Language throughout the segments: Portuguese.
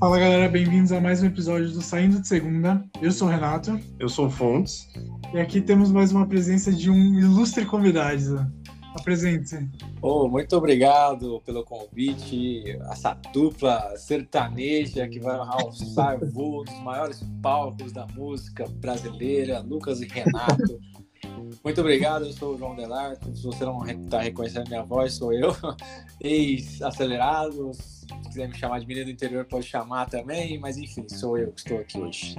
Fala galera, bem-vindos a mais um episódio do Saindo de Segunda. Eu sou o Renato. Eu sou o Fontes. E aqui temos mais uma presença de um ilustre convidado. Apresente-se. Oh, muito obrigado pelo convite. Essa dupla sertaneja que vai alçar voo nos maiores palcos da música brasileira, Lucas e Renato. Muito obrigado, eu sou o João Delarco. Se você não está reconhecendo minha voz, sou eu. Ex-acelerados. Se quiser me chamar de menino do interior, pode chamar também. Mas enfim, sou eu que estou aqui hoje.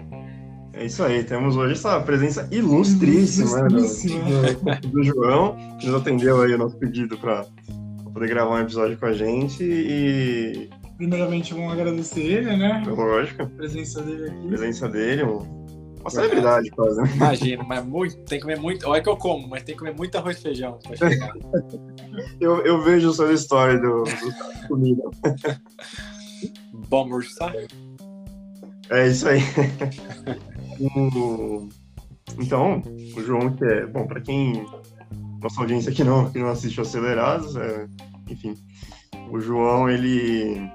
É isso aí, temos hoje essa presença ilustríssima, ilustríssima. Do, do, João, que nos atendeu aí o nosso pedido para poder gravar um episódio com a gente e... Primeiramente, vamos agradecer ele, né? Lógico. A presença dele aqui. A presença dele, um uma celebridade quase, né? Imagina, mas muito, tem que comer muito. Olha que eu como, mas tem que comer muito arroz e feijão pra chegar. eu, eu vejo sua história do, do comida. Bom almoçar? É isso aí. então, o João, que é. Bom, para quem. Nossa audiência aqui não, que não assiste Acelerados, é, enfim. O João, ele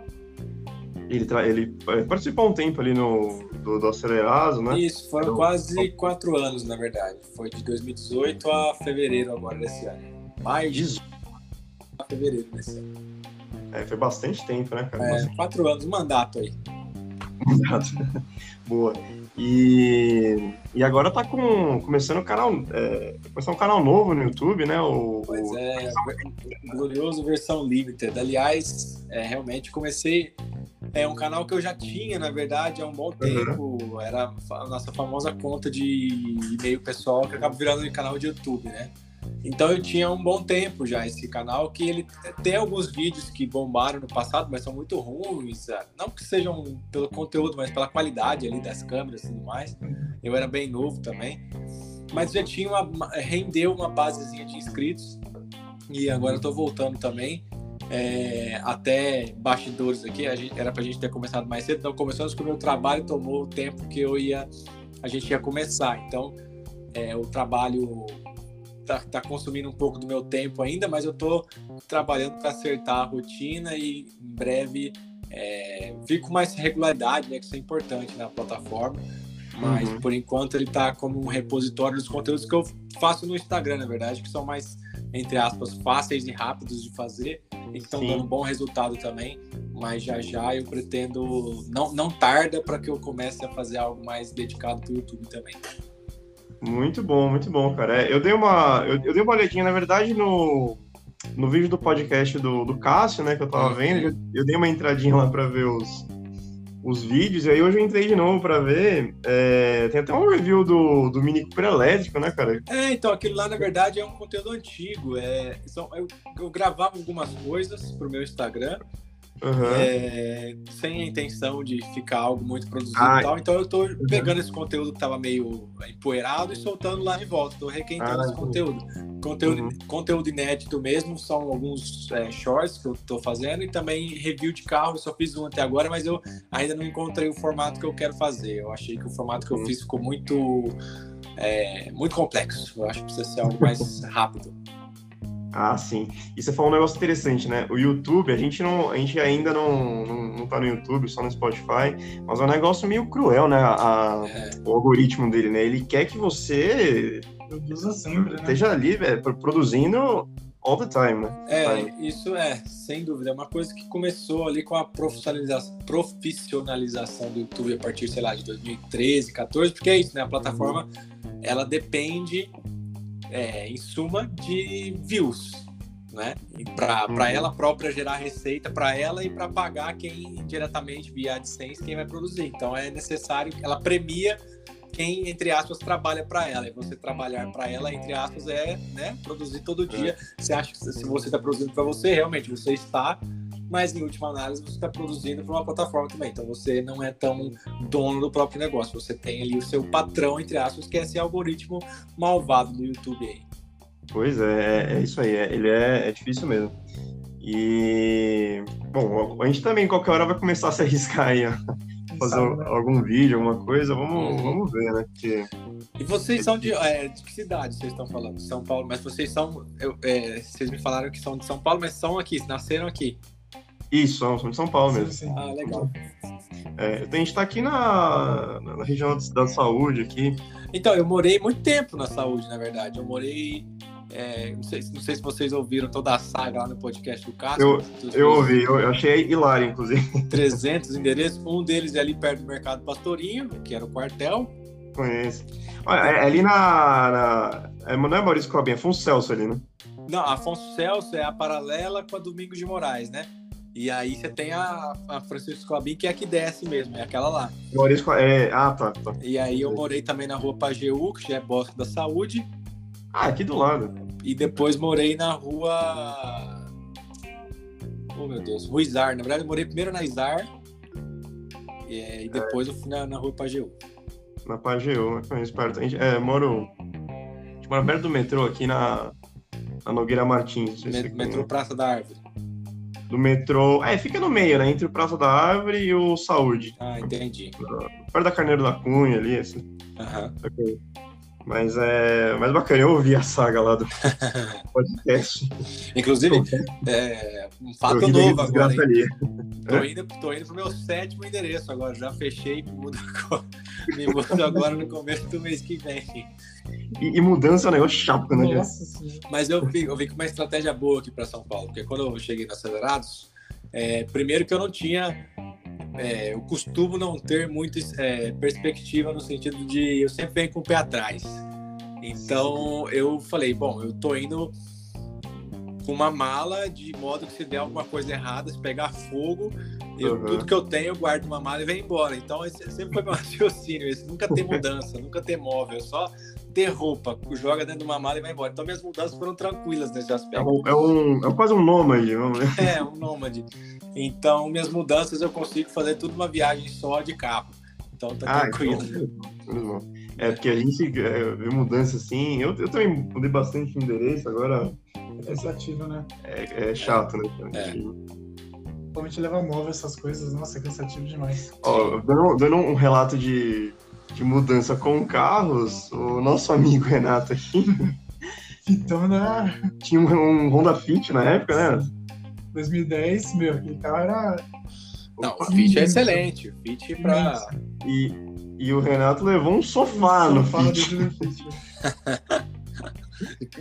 ele, ele é, participou um tempo ali no, do, do Acelerados, né? Isso, foram então, quase quatro anos, na verdade. Foi de 2018 a fevereiro agora desse ano. Mais de a fevereiro desse ano. É, foi bastante tempo, né, cara? É, quatro anos, mandato aí. Mandato. Boa. E, e agora tá com, começando o canal, é, um canal novo no YouTube, né? O, pois é, o glorioso versão limited. Aliás, é, realmente comecei é um canal que eu já tinha, na verdade, há um bom tempo. Uhum. Era a nossa famosa conta de e-mail pessoal que acaba virando um canal de YouTube, né? Então eu tinha um bom tempo já esse canal, que ele tem alguns vídeos que bombaram no passado, mas são muito ruins. Não que sejam pelo conteúdo, mas pela qualidade ali das câmeras e tudo mais. Eu era bem novo também. Mas já tinha uma. rendeu uma basezinha de inscritos. E agora eu tô voltando também é, até bastidores aqui, a gente, era pra gente ter começado mais cedo, então começamos com o meu trabalho, tomou o tempo que eu ia, a gente ia começar. Então, é, o trabalho tá, tá, consumindo um pouco do meu tempo ainda, mas eu tô trabalhando para acertar a rotina e em breve é, vir com mais regularidade, né, que isso é importante na plataforma. Mas uhum. por enquanto ele tá como um repositório dos conteúdos que eu faço no Instagram, na verdade, que são mais, entre aspas, fáceis e rápidos de fazer e que estão dando bom resultado também. Mas já já eu pretendo. Não, não tarda para que eu comece a fazer algo mais dedicado para o YouTube também. Muito bom, muito bom, cara. É, eu dei uma, eu, eu, dei uma olhadinha, na verdade, no, no vídeo do podcast do, do Cássio, né, que eu tava vendo, eu, eu dei uma entradinha lá para ver os, os vídeos, e aí hoje eu entrei de novo para ver. É, tem até um review do, do Mini Cooper elétrico, né, cara? É, então, aquilo lá, na verdade, é um conteúdo antigo. É, são, eu, eu gravava algumas coisas pro meu Instagram, Uhum. É, sem a intenção de ficar algo muito produzido ah, e tal. Então eu tô uhum. pegando esse conteúdo que tava meio empoeirado e soltando lá de volta. Tô requentando ah, esse conteúdo. Conteúdo, uhum. conteúdo inédito mesmo, são alguns é, shorts que eu tô fazendo e também review de carro. Eu só fiz um até agora, mas eu ainda não encontrei o formato que eu quero fazer. Eu achei que o formato que eu uhum. fiz ficou muito, é, muito complexo. Eu acho que precisa ser algo mais rápido. Ah, sim. E você falou um negócio interessante, né? O YouTube, a gente não, a gente ainda não, não, não tá no YouTube, só no Spotify, mas é um negócio meio cruel, né? A, é. O algoritmo dele, né? Ele quer que você sempre, né? esteja ali, velho, produzindo all the time, né? É, isso é, sem dúvida. É uma coisa que começou ali com a profissionalização, profissionalização do YouTube a partir, sei lá, de 2013, 14, porque é isso, né? A plataforma, ela depende é, em suma, de views, né? Para uhum. ela própria gerar receita para ela e para pagar quem diretamente via AdSense quem vai produzir. Então é necessário que ela premia quem entre aspas trabalha para ela. E você trabalhar para ela entre aspas é, né, produzir todo dia. Você acha que se você está produzindo para você, realmente você está mas em última análise você está produzindo para uma plataforma também. Então você não é tão dono do próprio negócio. Você tem ali o seu patrão, entre aspas, que é esse algoritmo malvado do YouTube aí. Pois é, é isso aí. É, ele é, é difícil mesmo. E, bom, a gente também qualquer hora vai começar a se arriscar aí, ó. fazer né? algum vídeo, alguma coisa, vamos, uhum. vamos ver, né? Porque... E vocês são de, é, de que cidade vocês estão falando? São Paulo, mas vocês são. Eu, é, vocês me falaram que são de São Paulo, mas são aqui, nasceram aqui. Isso, somos de São Paulo Sim, mesmo. sim. Ah, legal. É, a gente tá aqui na, na região da saúde aqui. Então, eu morei muito tempo na saúde, na verdade. Eu morei. é, não, sei, não sei se vocês ouviram toda a saga lá no podcast do Cássio. Eu- Eu ouvi, eu, eu achei hilário, inclusive. 300 endereços. Um deles é ali perto do Mercado Pastorinho, que era o quartel. Conheço. Olha, é, é ali na. na é, não é Maurício Clobin, é Afonso Celso ali, né? Não, Afonso Celso é a paralela com a Domingos de Moraes, né? E aí você tem a, a Francisco Clabin, que é a que desce mesmo, é aquela lá. Maurício. É, ah, tá, tá. E aí eu morei também na rua Pajeú, que já é Bosque da Saúde. Ah, aqui do lado. E depois morei na rua. Oh meu Deus, Rua Izar. Na verdade, eu morei primeiro na Izar. E, e depois eu fui na, na rua Pajeú. Na Pajeú, eu conheço perto. A gente, é, moro. A gente mora perto do metrô aqui na, na Nogueira Martins. Met- Metrô. Praça da Árvore. Do metrô. É, fica no meio, né? Entre o Praça da Árvore e o Saúde. Ah, entendi. Perto da Carneiro da Cunha ali, assim. Aham. Ok. Mas é. Mas bacana, eu ouvi a saga lá do podcast. Inclusive, é, um fato novo agora, ali. Tô indo, tô indo pro meu sétimo endereço agora. Já fechei, me mudo agora, me mudo agora no começo do mês que vem. E, e mudança é um negócio chato, né. Mas eu vi, eu vi com uma estratégia boa aqui para São Paulo, porque quando eu cheguei na Acelerados, é, primeiro que eu não tinha. É, eu costumo não ter muita é, perspectiva no sentido de eu sempre venho com o pé atrás. Então eu falei, bom, eu tô indo com uma mala de modo que se der alguma coisa errada, se pegar fogo, eu, Uhum. tudo que eu tenho eu guardo uma mala e venho embora. Então esse sempre foi meu raciocínio, esse nunca ter mudança, nunca ter móvel, só ter roupa, joga dentro de uma mala e vai embora. Então minhas mudanças foram tranquilas nesse É, aspecto. um, é, um, é quase um nômade, vamos ver. É, um nômade. Então minhas mudanças eu consigo fazer tudo uma viagem só de carro. Então tá Ah, tranquilo. então. É, porque a gente é, vê mudança assim. Eu, eu também mudei bastante de endereço, agora É cansativo, né? é, é chato, né? É. Principalmente levar móvel, essas coisas. Nossa, é cansativo demais. Ó, dando, dando um relato de, de mudança com carros, o nosso amigo Renato aqui Então, na tinha um, um Honda Fit na época, né? 2010, meu, aquele carro era. Não, o Fit é excelente. O Fit pra. E, e o Renato levou um sofá no Fala Fit. dentro do Fit.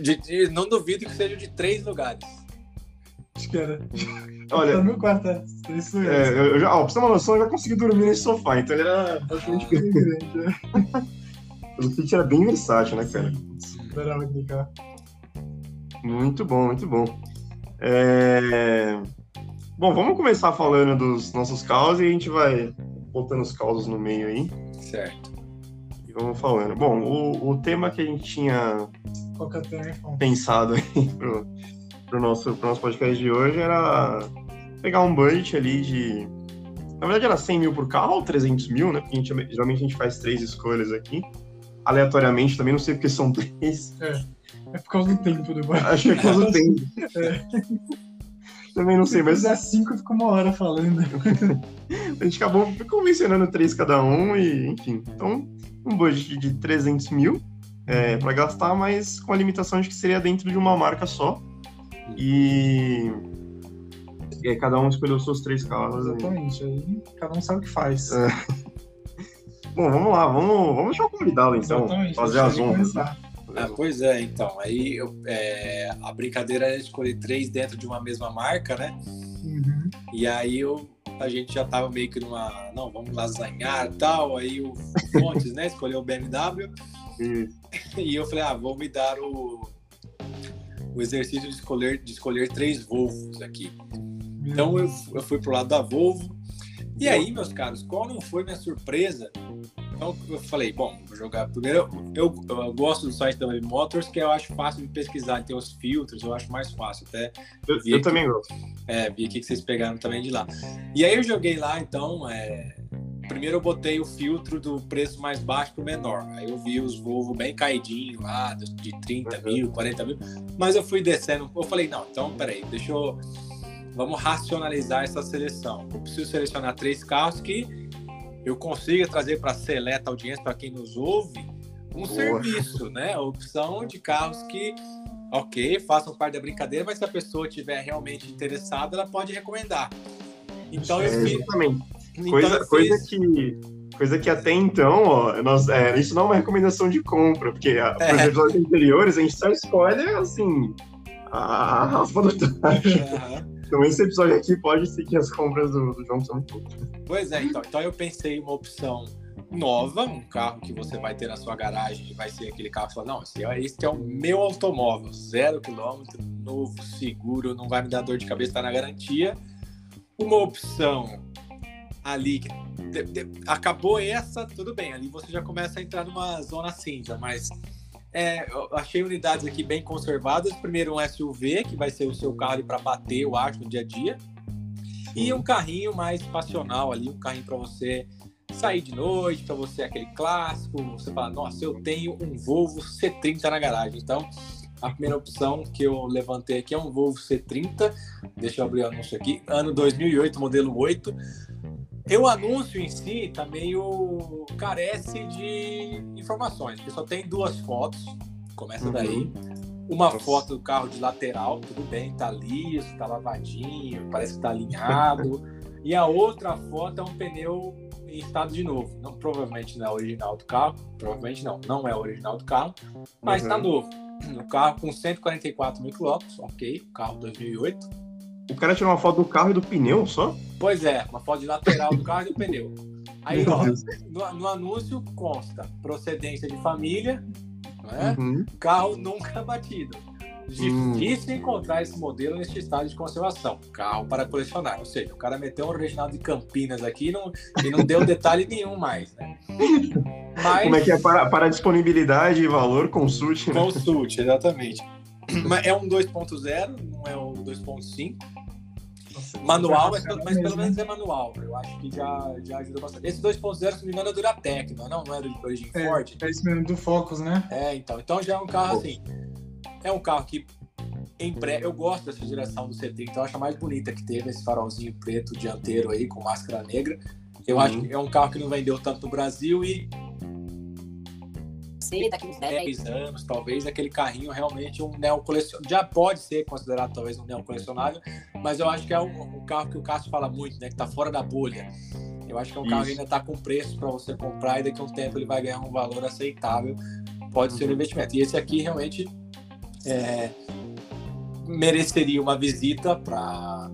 de- de- não duvido que seja de três lugares. Acho que era. Olha, no meu quarto, é. Isso É, é. eu, já, ó, pra você ter uma noção, eu já consegui dormir nesse sofá, então ele era bastante grande, né? O Fit era bem versátil, né, cara? Putz, Adorava aquele carro. Muito bom, muito bom. É, Bom, vamos começar falando dos nossos causos e a gente vai botando os causos no meio aí Certo. e vamos falando. Bom, o, o tema que a gente tinha Qual que é o tema, pensado aí pro, pro, nosso, pro nosso podcast de hoje era pegar um budget ali de. Na verdade era 100 mil por carro ou 300 mil, né? Porque a gente, geralmente a gente faz três escolhas aqui. Aleatoriamente também, não sei porque são três. É por causa do tempo do bagulho. Acho que é por causa do tempo. Também não sei, Se mas fizer cinco, fica uma hora falando. a gente acabou convencionando três cada um e, enfim. Então, um budget de 300 mil é, para gastar, mas com a limitação de que seria dentro de uma marca só. E, e aí cada um escolheu seus três carros. aí. Exatamente. Aí cada um sabe o que faz. É, Bom, vamos lá, vamos, vamos deixar o convidado então, Exatamente. fazer as honras. começar. Ah, pois é, então. Aí eu- é, a brincadeira era escolher três dentro de uma mesma marca, né? Uhum. E aí eu, a gente já tava meio que numa. Não, vamos lasanhar e tal. Aí o Fontes, né? Escolheu o BMW. E- E eu falei, ah, vou me dar o, o exercício de escolher, de escolher três Volvos aqui. Então eu, eu fui pro lado da Volvo. E aí, meus caros, qual não foi minha surpresa? Então eu falei, bom, vou jogar primeiro. Eu, eu, gosto do site da Web Motors, que eu acho fácil de pesquisar, tem os filtros, eu acho mais fácil até. Eu, eu aqui. também gosto. É, vi aqui que vocês pegaram também de lá. E aí eu joguei lá, então, é, primeiro eu botei o filtro do preço mais baixo pro menor. Aí eu vi os Volvo bem caidinho lá, de de 30 mil, 40 mil. Mas eu fui descendo. Eu falei, não, então, peraí, deixa eu. Vamos racionalizar essa seleção. Eu preciso selecionar três carros que eu consiga trazer para a seleta audiência, para quem nos ouve, um Boa. serviço, né? A opção de carros que ok, façam parte da brincadeira, mas se a pessoa estiver realmente interessada, ela pode recomendar. Então É, eu fiz. Então Coisa, eu coisa que. Coisa que até então, ó, nós, é, isso não é uma recomendação de compra, porque a, É. os episódios anteriores a gente só escolhe, assim, a, a raspa do tacho. Então esse episódio aqui pode ser que as compras do, do João são poucas. Pois é, então. Então eu pensei uma opção nova, um carro que você vai ter na sua garagem e vai ser aquele carro que fala, não, esse é, esse é o meu automóvel, zero quilômetro, novo, seguro, não vai me dar dor de cabeça, tá na garantia. Uma opção ali de- acabou essa, tudo bem, ali você já começa a entrar numa zona cinza, mas é, eu achei unidades aqui bem conservadas. Primeiro um SUV, que vai ser o seu carro para bater, eu acho, no dia a dia. E um carrinho mais passional ali, um carrinho para você sair de noite, para você aquele clássico, você fala, nossa, eu tenho um Volvo C30 na garagem. Então, a primeira opção que eu levantei aqui é um Volvo C30. Deixa eu abrir o anúncio aqui. Ano 2008, modelo 8. O anúncio em si tá meio carece de informações, porque só tem duas fotos. Começa Uhum. daí. Uma Nossa. foto do carro de lateral, tudo bem, tá liso, tá lavadinho, parece que tá alinhado. e a outra foto é um pneu em estado de novo. Não, provavelmente não é original do carro, provavelmente não, não é original do carro, mas Uhum. tá novo. O carro com 144 mil quilômetros, ok, carro 2008. O cara tirou uma foto do carro e do pneu só? Pois é, uma foto de lateral do carro e do pneu. Aí, ó, no, no anúncio consta procedência de família, né? Uhum. carro nunca batido. Difícil encontrar esse modelo neste estado de conservação. Carro para colecionar. Ou seja, o cara meteu um original de Campinas aqui e não, e não deu detalhe nenhum mais, né? Mas Como é que é para, para disponibilidade e valor, consulte, né? consulte, exatamente. Mas é um 2.0, não é um 2.5. Nossa, Manual, mas, pelo- tá mas pelo menos é manual. Eu acho que já, já ajuda bastante. Esse 2.0, se não me engano, é Duratec, não, é? não, não é de origem É, Ford. É isso mesmo, do Focus, né? É, então. Então já é um carro assim. É um carro que em pré, eu gosto dessa direção do C30, eu acho a mais bonita que teve esse farolzinho preto dianteiro aí com máscara negra. Eu Uhum. acho que é um carro que não vendeu tanto no Brasil e Sim, daqui uns 10. 10 anos, talvez, aquele carrinho realmente um neocolecionável. Já pode ser considerado talvez um neocolecionável, mas eu acho que é um, um carro que o Cássio fala muito, né? Que tá fora da bolha. Eu acho que é um carro que Isso. ainda tá com preço para você comprar e daqui a um tempo ele vai ganhar um valor aceitável. Pode ser um Uhum. investimento. E esse aqui realmente é, mereceria uma visita para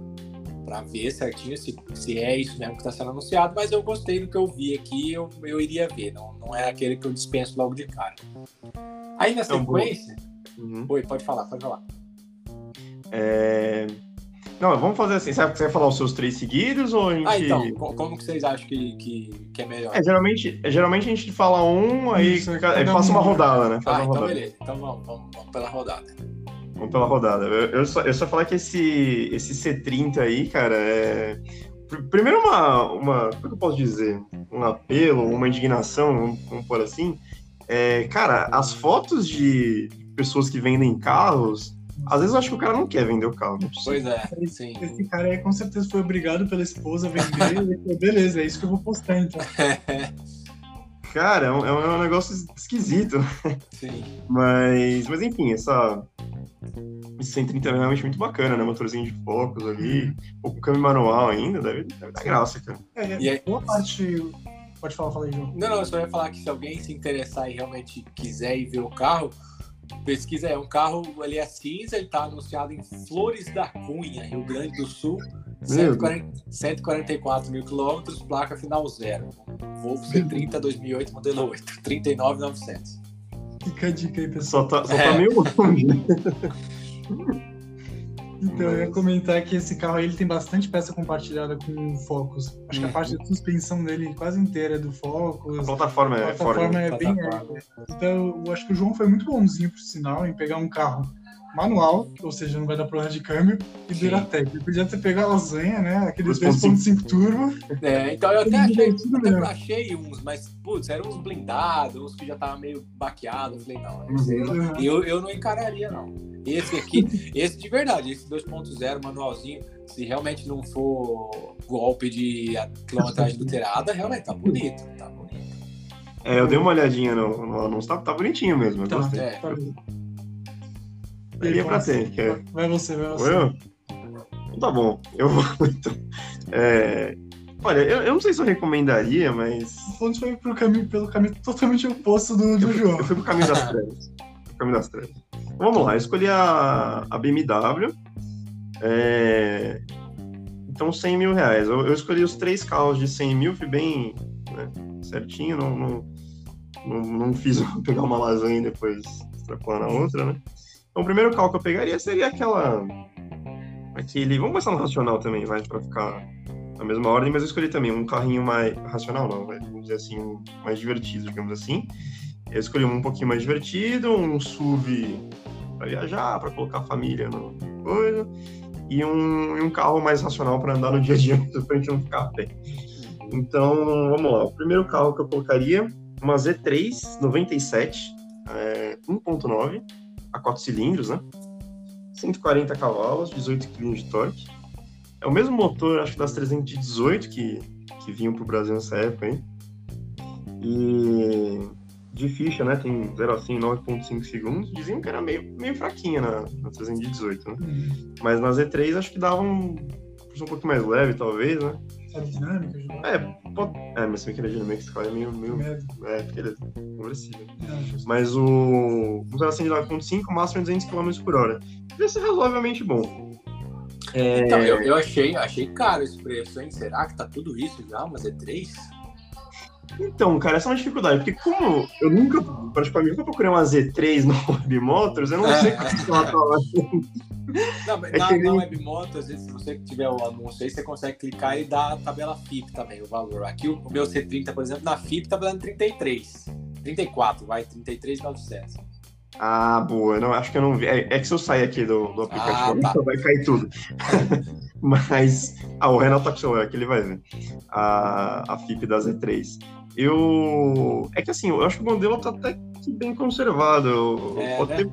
para ver certinho se, se é isso mesmo que está sendo anunciado, mas eu gostei do que eu vi aqui, eu, eu iria ver, não, não é aquele que eu dispenso logo de cara. Aí na É sequência. Uhum. Oi, pode falar, pode falar. É... Não, vamos fazer assim. Sabe que você vai falar os seus três seguidos ou a gente. Ah, então, co- como que vocês acham que, que, que é melhor? É, geralmente, é, geralmente a gente fala um, aí cada passa um. uma rodada, né? Faz ah, uma então rodada. beleza. Então vamos, vamos, vamos pela rodada. Vamos pela rodada. Eu, eu só, eu só falar que esse, esse C30 aí, cara, é. pr- Primeiro, uma, uma. Como é que eu posso dizer? Um apelo, uma indignação, vamos, vamos pôr assim. É, cara, as fotos de pessoas que vendem carros, às vezes eu acho que o cara não quer vender o carro. É possível. Pois é, sim. Esse cara aí com certeza foi obrigado pela esposa a vender. e ele falou, beleza, é isso que eu vou postar então. Cara, é um, é um negócio esquisito. né? sim. Mas, mas enfim, essa. Esse 130 é realmente muito bacana, né? Motorzinho de focos ali, ou com câmbio manual ainda, deve, deve dar graça, cara. É, E aí- boa parte. Pode falar, fala aí, João. Não, não, eu só ia falar que se alguém se interessar e realmente quiser ir ver o carro, pesquisa é um carro, ele é cinza, ele tá anunciado em Flores da Cunha, Rio Grande do Sul, Meu 140, 144 mil quilômetros, placa final zero. Volvo C30 2008, modelo 8, 39,900. Fica a dica aí, pessoal. Só tá, só É. tá meio longe. Então, eu ia comentar que esse carro aí ele tem bastante peça compartilhada com o Focus. Acho que a Uhum. parte da suspensão dele quase inteira é do A Focus. plataforma A é plataforma é bem. Plataforma. Então, eu acho que o João foi muito bonzinho, por sinal, em pegar um carro manual, ou seja, não vai dar problema de câmbio, e Sim. Duratec. Ele podia ter pegado a lasanha, né? Aquele 2.5 2.5 turbo. É, então eu até achei, até mesmo. achei uns, mas, putz, eram uns blindados, uns que já tava meio baqueado. Eu falei, não, eu, Uhum. eu, eu não encararia, não. Esse aqui, esse de verdade, esse 2.0 manualzinho, se realmente não for golpe de quilometragem adulterada, realmente tá bonito, tá bonito. É, eu dei uma olhadinha no, no anúncio, tá, tá bonitinho mesmo. Eu Tá, gostei. É. tá bem. Daria pra ter. É... Vai você, vai você. eu? Então tá bom, eu vou. Então, é... Olha, eu, eu, não sei se eu recomendaria, mas. O Fontes foi pro caminho, pelo caminho totalmente oposto do, do eu João. Eu fui pro caminho das trevas. caminho das trevas. Então, vamos lá, eu escolhi a, a BMW. É... Então, 100 mil reais. Eu, eu, escolhi os três carros de 100 mil, fui bem né, certinho, não, não, não, não, fiz pegar uma lasanha e depois extrapolar na outra, né? Então, o primeiro carro que eu pegaria seria aquela. Aquele. Vamos começar no racional também, vai, para ficar na mesma ordem, mas eu escolhi também um carrinho mais. Racional não, vai, vamos dizer assim, mais divertido, digamos assim. Eu escolhi um, um pouquinho mais divertido, um SUV para viajar, para colocar a família no coisa, e um, e um carro mais racional para andar no dia a dia, para a gente não ficar pé. Então, vamos lá. O primeiro carro que eu colocaria, uma Z3 97, é, 1.9, a 4 cilindros, né? 140 cavalos, 18 kg de torque. É o mesmo motor, acho que das 318 que, que vinham para o Brasil nessa época, hein? E de ficha, né? Tem 0 a 100 9.5 segundos. Diziam que era meio, meio fraquinha na, na 318, né? Uhum. Mas na Z3 acho que dava um, um pouquinho mais leve, talvez, né? Aerodinâmica, É, pode... é, mas se bem que ele é dinâmico, esse carro é meio. meio... É, porque ele é conversível. É, mas o. O 0 a 100 de 9.5, o máximo é 200 km por hora. Isso é razoavelmente bom. É... Então, eu, eu achei, achei caro esse preço, hein? Será que tá tudo isso já? Uma Z3? Então, cara, essa é uma dificuldade, porque como eu nunca, praticamente, nunca procurei uma Z3 no Web Motors, eu não é, sei como ela tá lá. Não, mas é na, na Web Motors, se você tiver o anúncio aí, você consegue clicar e dar a tabela FIP também, o valor. Aqui o, o meu C30, por exemplo, na FIP tá valendo 33. 34, vai, 33,900. Ah, boa. Não, acho que eu não vi. É, é que se eu sair aqui do, do aplicativo, ah, tá. vai cair tudo. Mas. Ah, o Renato tá com o celular aqui, ele vai ver. A, a FIP da Z3. Eu. É que assim, eu acho que o modelo tá até bem conservado. É, pode, né? ter...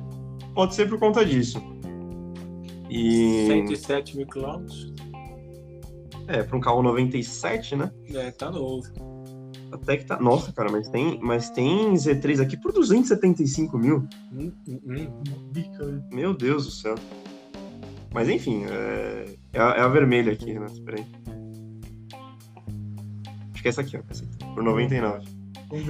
pode ser por conta disso. E... 107 mil quilômetros. É, para um carro 97, né? É, tá novo. Até que tá. Nossa, cara, mas tem, mas tem Z3 aqui por 275 mil. Hum, hum, hum. Meu Deus do céu. Mas enfim, é, é, a, é a vermelha aqui, Renato. Espera aí. Acho que é essa aqui, ó. Essa aqui por 99.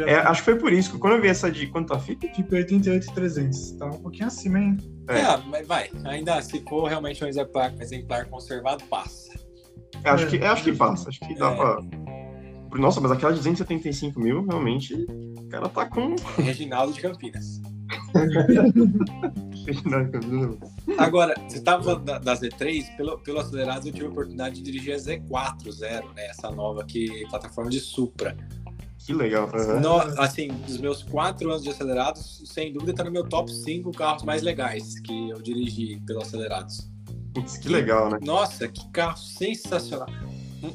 É, acho que foi por isso que quando eu vi essa de quanto a FIP? FIP 88,300. Tá um pouquinho acima, hein? É. é, mas vai. Ainda se for realmente um exemplar, exemplar conservado, passa. Acho, é, que, acho que passa. Acho que dá é. pra. Nossa, mas aquela de 275 mil, realmente, o cara tá com. Reginaldo de Campinas. Agora, você estava falando da, da, Z3, pelo, pelo acelerado eu tive a oportunidade de dirigir a Z4 Zero, né? Essa nova que plataforma de Supra. Que legal. No, assim, dos meus quatro anos de acelerados, sem dúvida está no meu top 5 carros mais legais que eu dirigi pelo acelerados. Putz, que legal, né? Nossa, que carro sensacional.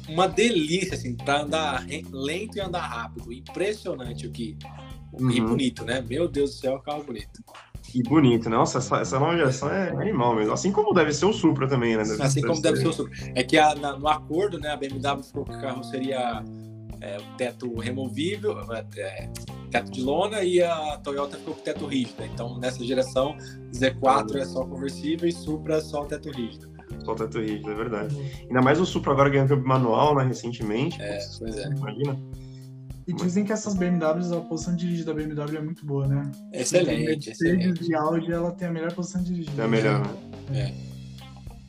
Uma delícia, assim, para andar lento e andar rápido. Impressionante o que. Uhum. E bonito, né? Meu Deus do céu, carro bonito. E bonito, né? Nossa, essa, essa nova geração é animal mesmo. Assim como deve ser o Supra também, né? Deve assim como deve ser o Supra. É que a, na, no acordo, né, a BMW falou que o carro seria é, o teto removível, é, é, teto de lona, e a Toyota ficou com teto rígido. Então, nessa geração, Z4 é só conversível e Supra é só teto rígido. Só teto rígido, é verdade. Ainda mais o Supra agora ganhou manual, né, recentemente. É, pois é. Imagina. E dizem que essas BMWs, a posição de dirigir da BMW é muito boa, né? Excelente, excelente. de Audi, ela tem a melhor posição de dirigir. É a melhor, né? É.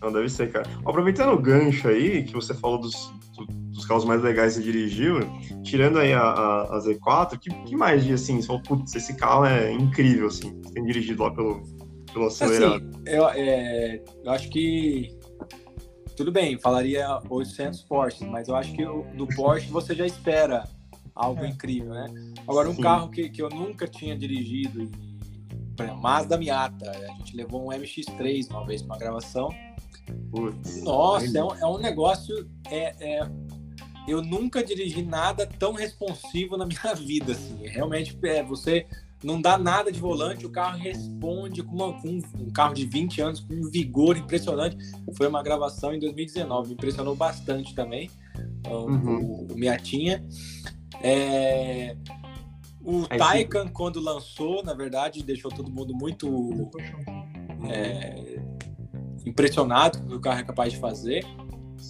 Não, deve ser, cara. Aproveitando o gancho aí, que você falou dos, dos carros mais legais que você dirigiu, tirando aí a, a, a Z4, que, que mais de, assim, você falou, putz, esse carro é incrível, assim, você tem dirigido lá pelo, pelo acelerado. Assim, eu, é, eu acho que tudo bem, falaria 800 Porsche, mas eu acho que do Porsche você já espera algo é. incrível, né? Agora, um Sim. carro que, que eu nunca tinha dirigido, e, por exemplo, Mazda Miata, a gente levou um MX-3 uma vez para uma gravação. Putz, Nossa, é um, é um, negócio. É, é, eu nunca dirigi nada tão responsivo na minha vida. Assim. Realmente, é, você não dá nada de volante, o carro responde com, uma, com, um carro de 20 anos com um vigor impressionante. Foi uma gravação em 2019, me impressionou bastante também. Então, uhum. O, o Miatinha. É... O Aí, Taycan, sim. quando lançou, na verdade, deixou todo mundo muito. É... impressionado com o que o carro é capaz de fazer.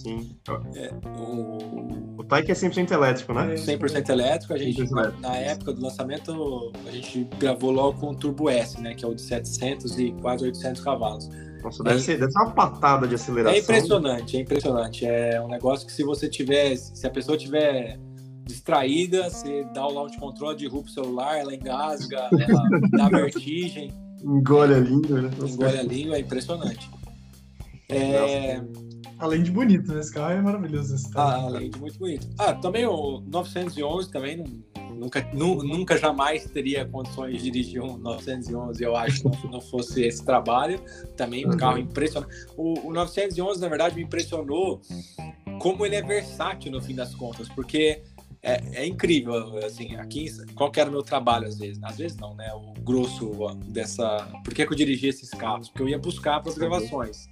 Sim. É, o... o Tyke é 100% elétrico, né? 100% elétrico. A gente, 100% elétrico. na época do lançamento, a gente gravou logo com o Turbo S, né? Que é o de 700 e quase 800 cavalos. Nossa, deve, É- ser, deve ser uma patada de aceleração. É impressionante, é impressionante. É um negócio que se você tiver, se a pessoa tiver distraída, você dá o launch control, derruba o celular, ela engasga, ela dá vertigem, Engole a língua, né? Nossa, engole a língua, é impressionante. É, Além de bonito, né? Esse carro é maravilhoso. Esse carro. ah, além de muito bonito. Ah, também o 911 também nunca, nu- nunca jamais teria condições de dirigir um 911, eu acho, se não, fosse esse trabalho. Também um carro impressionante. O, o 911, na verdade, me impressionou como ele é versátil no fim das contas, porque é, é incrível, assim, aqui, qual que era o meu trabalho às vezes? Às vezes não, né? O grosso dessa... Por que, que eu dirigia esses carros? Porque eu ia buscar para as gravações.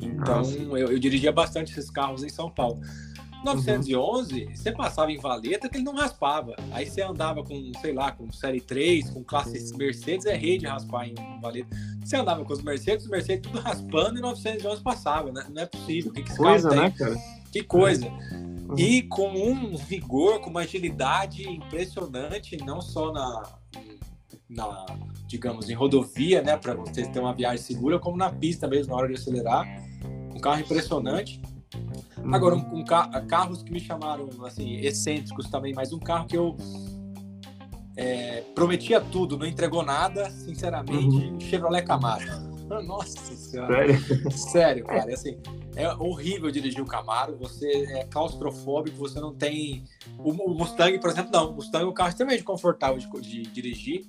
Então, Ah, eu, eu dirigia bastante esses carros em São Paulo. 911, você passava em valeta que ele não raspava. Aí você andava com, sei lá, com série 3, com classe Mercedes, é rei de raspar em valeta. Você andava com os Mercedes, os Mercedes tudo raspando e 911 passava, né? Não é possível. Que, que Coisa, né, cara? Que coisa. E com um vigor, com uma agilidade impressionante, não só na, na digamos, em rodovia, né, para você ter uma viagem segura, como na pista mesmo, na hora de acelerar. Um carro impressionante. Uhum. Agora, um, um ca- carros que me chamaram, assim, excêntricos também, mas um carro que eu é, prometia tudo, não entregou nada, sinceramente, Chevrolet Camaro. Nossa senhora. Sério? Sério, cara, assim, é horrível dirigir o Camaro, você é claustrofóbico, você não tem... O, Mustang, por exemplo, não. O Mustang é um carro extremamente confortável de, de dirigir,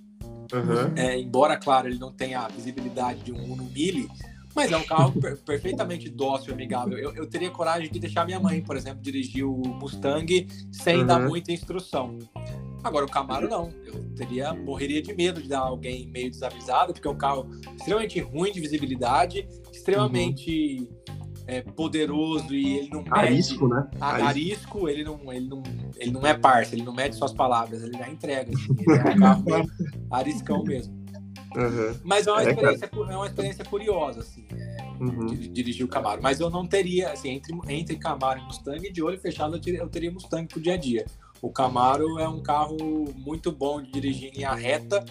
Uhum. é, embora, claro, ele não tenha a visibilidade de um Uno Mille, mas é um carro per- perfeitamente dócil e amigável. Eu, eu teria coragem de deixar minha mãe, por exemplo, dirigir o Mustang sem Uhum. dar muita instrução. Agora, o Camaro não. Eu teria, morreria de medo de dar alguém meio desavisado, porque é um carro extremamente ruim de visibilidade, extremamente é, poderoso e ele não mede... Arisco, né? Arisco. Arisco, ele não, ele, não, ele não é parça, ele não mede suas palavras, ele já entrega. Assim, ele é um carro ariscão mesmo. Uhum. Mas é uma, É, experiência, é uma experiência curiosa, assim, é, Uhum. de- dirigir o Camaro. Mas eu não teria, assim, entre, entre Camaro e Mustang, de olho fechado, eu teria, eu teria Mustang pro dia a dia. O Camaro é um carro muito bom de dirigir em linha reta.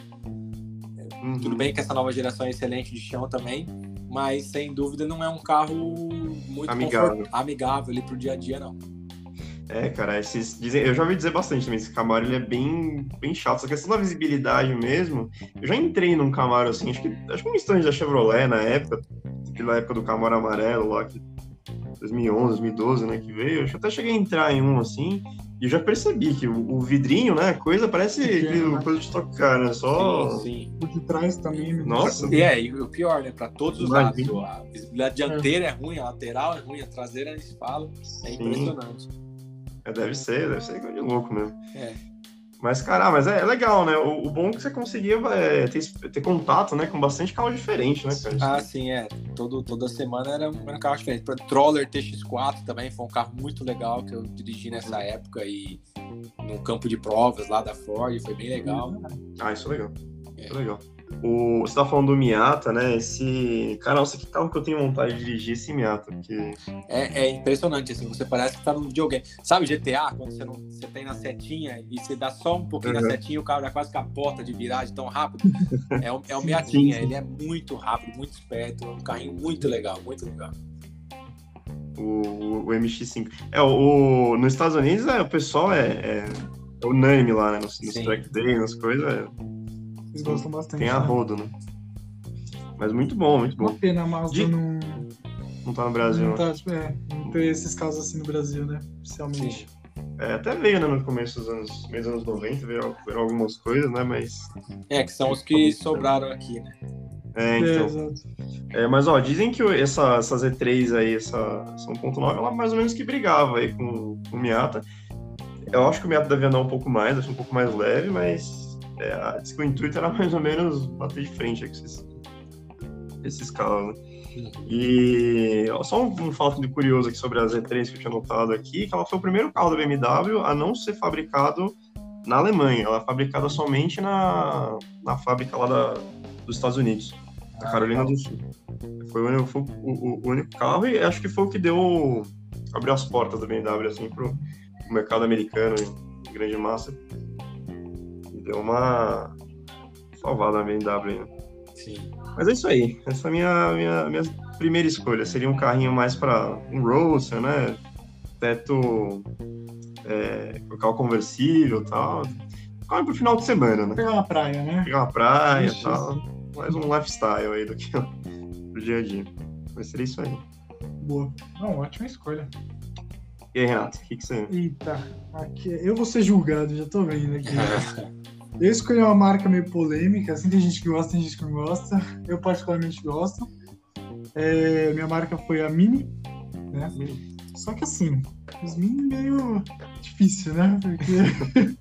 Uhum. Tudo bem que essa nova geração é excelente de chão também, mas sem dúvida não é um carro muito Amigável. amigável ali pro dia a dia, não. É, cara, esses dizem, eu já ouvi dizer bastante também, esse Camaro ele é bem, bem chato. Essa questão da visibilidade mesmo, eu já entrei num Camaro assim, acho que acho que um instante da Chevrolet na época, aquela época do Camaro amarelo lá, que 2011, 2012, né, que veio. Eu até cheguei a entrar em um assim, eu já percebi que o, o vidrinho, né, a coisa parece Pequeno, né? coisa de tocar, né, só... Sim, sim. O de trás também. me Nossa. E é, e o pior, né? Para todos os Imagina. lados. A visibilidade dianteira é ruim, a lateral é ruim, a traseira nem se fala. É Sim. impressionante. É, deve ser, deve ser coisa de louco mesmo. É. Mas, cara, mas é, é legal, né? O, o bom é que você conseguia é, ter, ter contato, né, com bastante carro diferente, né, cara? Ah, sim, é. Todo, toda semana era um, carro diferente. Troller TX4 também foi um carro muito legal que eu dirigi nessa época e no campo de provas lá da Ford, foi bem legal. Ah, isso é legal. Isso é legal. O, você tá falando do Miata, né? Esse. Cara, nossa, que carro que eu tenho vontade de dirigir esse Miata, porque. É, é impressionante, assim, você parece que tá num videogame. Sabe GTA, quando você, não, você tem na setinha e você dá só um pouquinho Uhum. na setinha e o carro já quase capota de viragem tão rápido? É o, é o Miatinha, Sim, sim. ele é muito rápido, muito esperto, é um carrinho muito legal, muito legal. O, o MX5. É, o, o- nos Estados Unidos, é, o pessoal é, é, é unânime lá, né? Nos, nos track day, nas coisas, é, Eles gostam bastante. tem a né? rodo, né? Mas muito bom, muito Uma bom. pena a Mazda De- não, Não tá no Brasil, não, né? tá, tipo, é, não ter esses casos assim no Brasil, né? Oficialmente. É, até veio, né, no começo dos anos, meio dos anos 90, veio, veio algumas coisas, né? Mas. É, que são os que sobraram aqui, né? É, É, então. exato. É, mas ó, dizem que essa, essa Z3 aí, essa, essa 1.9, ela mais ou menos que brigava aí com, com o Miata. Eu acho que o Miata deve andar um pouco mais, acho um pouco mais leve, mas é, a- diz que o intuito era mais ou menos bater de frente com esses, esses carros, né? E ó, só um, fato de curioso aqui sobre a Z3 que eu tinha notado aqui, que ela foi o primeiro carro da BMW a não ser fabricado na Alemanha, ela é fabricada somente na, na fábrica lá da, dos Estados Unidos. da Carolina do Sul. Foi, o, único, foi o, o, único carro e acho que foi o que deu abriu as portas da BMW assim pro, pro mercado americano em grande massa. Deu uma salvada na BMW. Né? Sim. Mas é isso aí. Essa é a minha, minha, minha primeira escolha. Seria um carrinho mais para um roadster, né? Teto é, conversível e tal. Carro pro final de semana, né? Pegar uma praia, né? Pegar uma praia e tal. Mais um lifestyle aí do que pro dia a dia. Mas seria isso aí. Boa. Não, ótima escolha. E aí, Renato, o que, que você. Eita, aqui, eu vou ser julgado, já tô vendo aqui. eu escolhi uma marca meio polêmica, assim, tem gente que gosta, tem gente que não gosta. Eu particularmente gosto. É, minha marca foi a Mini, né? Só que assim, os Mini meio difícil, né? Porque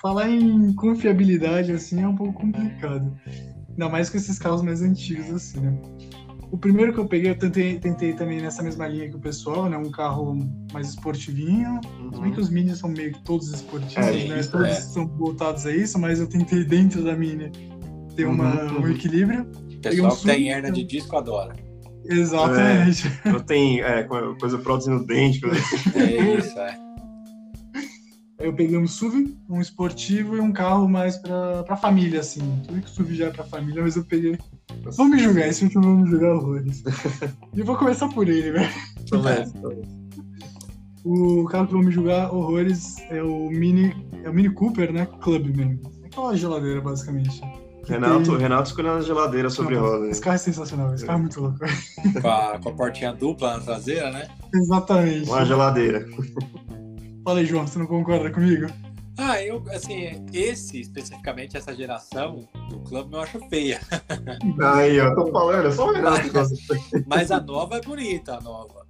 falar em confiabilidade assim é um pouco complicado. Ainda mais com esses carros mais antigos assim, né? O primeiro que eu peguei, eu tentei, tentei também nessa mesma linha que o pessoal, né? Um carro mais esportivinho. Uhum. Se bem que os Mini são meio que todos esportivos, é, né? Isso, todos é. são voltados a isso, mas eu tentei dentro da Mini ter uma, uhum. um equilíbrio. O pessoal um que tem hernia de disco adora. Exatamente. É, eu tenho é, coisa prótese no dente. Coisa... É isso, é. Eu peguei um SUV, um esportivo e um carro mais pra, pra família, assim. Tudo que o SUV já é pra família, mas eu peguei. Vamos me julgar, esse último vamos me julgar horrores. e eu vou começar por ele, velho. Começa. O carro que vou me julgar horrores é o Mini. É o Mini Cooper, né? Clubman. É aquela geladeira, basicamente. Renato, tem... Renato escolhendo a geladeira sobre Não, roda. Esse carro é sensacional, esse carro é muito louco. Com a, com a portinha dupla na traseira, né? Exatamente. Uma geladeira. Fala aí, João, você não concorda comigo? Ah, eu, assim, esse, especificamente, essa geração do clube, eu acho feia. Aí, eu tô falando, é só o Renato. Mas a nova é bonita, a nova.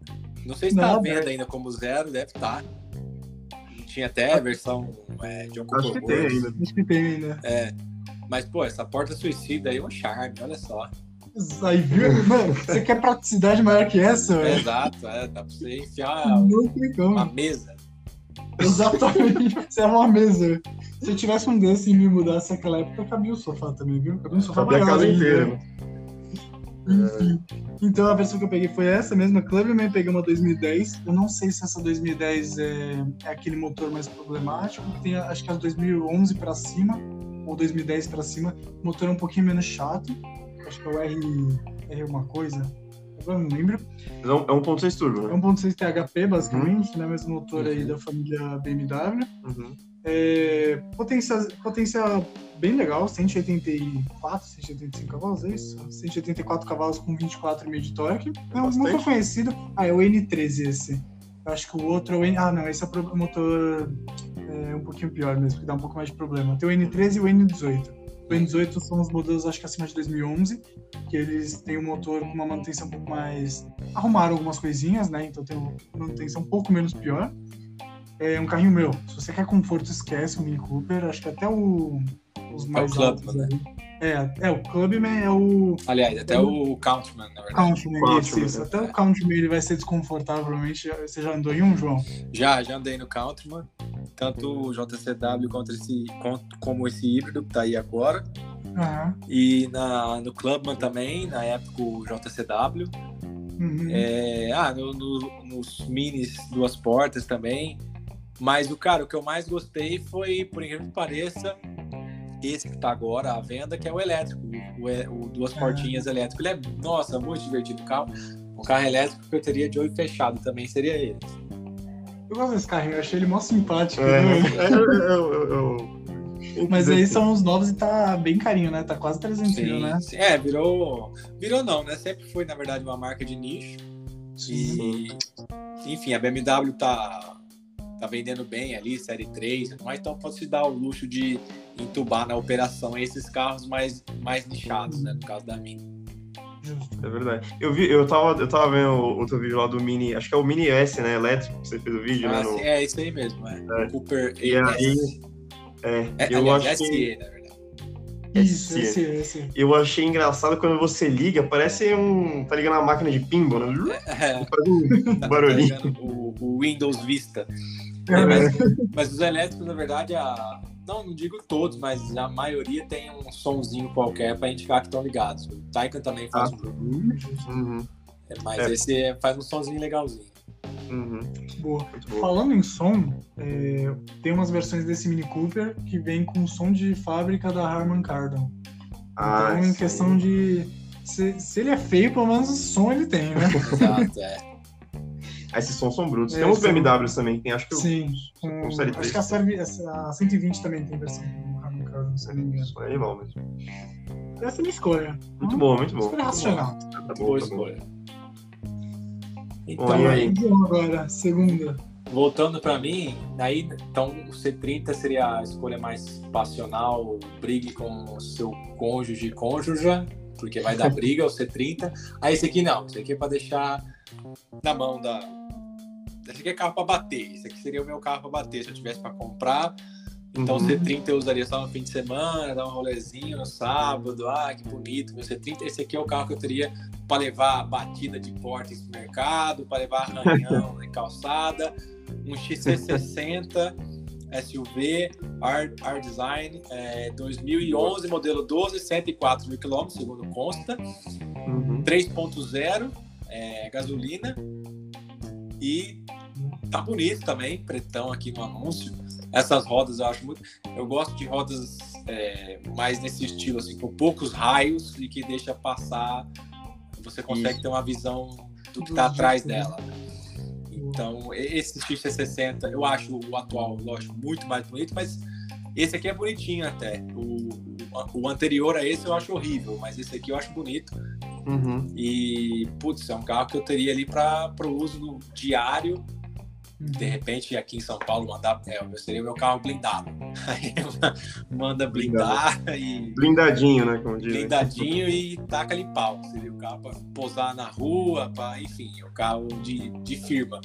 Não sei se tá à venda ainda como zero, deve estar. Tá. Tinha até a versão é, de um Acho que tem ainda. Acho que tem ainda. É. Mas, pô, essa porta suicida aí é um charme, olha só. Aí, viu? Mano, você quer praticidade maior que essa, velho? Exato, é, dá pra você enfiar uma mesa. Exatamente, você é uma mesa. Se eu tivesse um desse e me mudasse naquela época, cabia o sofá também, viu? Cabia um sofá cabia maior. a casa inteira. Enfim. Então a versão que eu peguei foi essa mesma Clubman, peguei uma 2010. Eu não sei se essa 2010 é, é aquele motor mais problemático, tem acho que as 2011 para cima ou 2010 para cima, o motor é um pouquinho menos chato. Acho que é o R, R alguma coisa. Agora não lembro. É 1.6 um turbo, né? É 1.6 THP, basicamente, uhum. né? Mesmo motor uhum. aí da família BMW. Uhum. É, potência, potência bem legal, 184, 185 cavalos, é isso? 184 cavalos com 24,5 de torque. É um muito conhecido. Ah, é o N13 esse. Eu acho que o outro é o N... Ah, não, esse é o motor é um pouquinho pior mesmo, que dá um pouco mais de problema. Tem o N13 e o N18. O N18 são os modelos, acho que acima de 2011, que eles têm um motor com uma manutenção um pouco mais. Arrumaram algumas coisinhas, né? Então tem uma manutenção um pouco menos pior. É um carrinho meu. Se você quer conforto, esquece o Mini Cooper. Acho que até o, os mais é o altos. Né? É, é, o Clubman é o. Aliás, até é o, o Countman, na verdade. Countman, Countman isso, isso. Até o Countman ele vai ser desconfortável, provavelmente. Você já andou em um, João? Já, já andei no Countman. Tanto o JCW quanto esse, como esse híbrido que tá aí agora. Uhum. E na, no Clubman também, na época o JCW. Uhum. É, ah, no, no, nos minis duas portas também. Mas o cara, o que eu mais gostei foi, por incrível que pareça, esse que está agora à venda, que é o elétrico, o, o duas portinhas ah. elétrico. Ele é, nossa, muito divertido o carro. Um carro elétrico que eu teria de olho fechado também seria ele. Eu gosto desse carrinho, eu achei ele mó simpático. É, né? é, eu, eu, eu, Mas aí são os novos e tá bem carinho, né? Tá quase 300 sim, mil, né? Sim. É, virou. Virou não, né? Sempre foi, na verdade, uma marca de nicho. Sim. E, enfim, a BMW tá tá vendendo bem ali, série 3, mas então pode se dar o luxo de entubar na operação esses carros mais, mais nichados, né? No caso da Mini. É verdade. Eu vi, eu tava, eu tava vendo outro vídeo lá do Mini, acho que é o Mini S, né? Elétrico, que você fez o vídeo, né, ah, né? Sim, é isso aí mesmo, é. é. O Cooper e aí, é, é, eu aliás, acho SE, que... na verdade. Isso, esse, esse. Eu achei engraçado quando você liga, parece um. tá ligando a máquina de pinball, né? É, faz um tá barulhinho. o, o Windows Vista. É, mas, mas, os elétricos, na verdade, a, não, não digo todos, mas a maioria tem um sonzinho qualquer para indicar que estão ligados. O Taycan também faz Ah, um. Uhum. É, mas É. esse é- faz um sonzinho legalzinho. Uhum. Boa. Bom. Falando em som, é, tem umas versões desse Mini Cooper que vem com som de fábrica da Harman Kardon. Ah, então, em sim. questão de. Se, se ele é feio, pelo menos o som ele tem, né? Exato, é. Esses sons são brutos. É, tem uns são- BMWs também, tem acho que o- Sim. com Com, série acho 3. que a, série, a 120 também tem versão eu não me engano. Isso é animal mesmo. Essa é a minha escolha. Muito bom, muito bom. Escolha racional. Tá Boa tá escolha. Então, Bom, e aí? Bom, agora, segunda. voltando para mim, aí então o C30 seria a escolha mais passional, brigue com o seu cônjuge cônjuja, porque vai dar briga o C30. Aí esse aqui não, esse aqui é para deixar na mão da esse aqui é carro para bater, esse aqui seria o meu carro para bater se eu tivesse para comprar. Então o Uhum. C30 eu usaria só no fim de semana, dar um rolezinho no sábado, ah, que bonito, meu C30. Esse aqui é o carro que eu teria para levar batida de porta no mercado, para levar arranhão em calçada, um XC60 SUV, R, R Design, é, 2011, modelo 12, 104 mil quilômetros, segundo consta, Uhum. 3.0, é, gasolina e tá bonito também, pretão aqui no anúncio. Essas rodas eu acho muito. Eu gosto de rodas é, mais nesse estilo, assim, com poucos raios e que deixa passar. Você consegue Isso. ter uma visão do que Do tá atrás jeito, né? Então, esse XC60 eu acho o atual, lógico, muito mais bonito, mas esse aqui é bonitinho até. O, o, anterior a esse eu acho horrível, mas esse aqui eu acho bonito. Uhum. E, putz, é um carro que eu teria ali para o uso diário. De repente, aqui em São Paulo, mandar. É, seria o meu carro blindado. Aí manda blindar e. Blindadinho, né? Como dizem. Blindadinho e taca ali pau. Seria o carro para posar na rua, para, enfim, o carro de, de firma.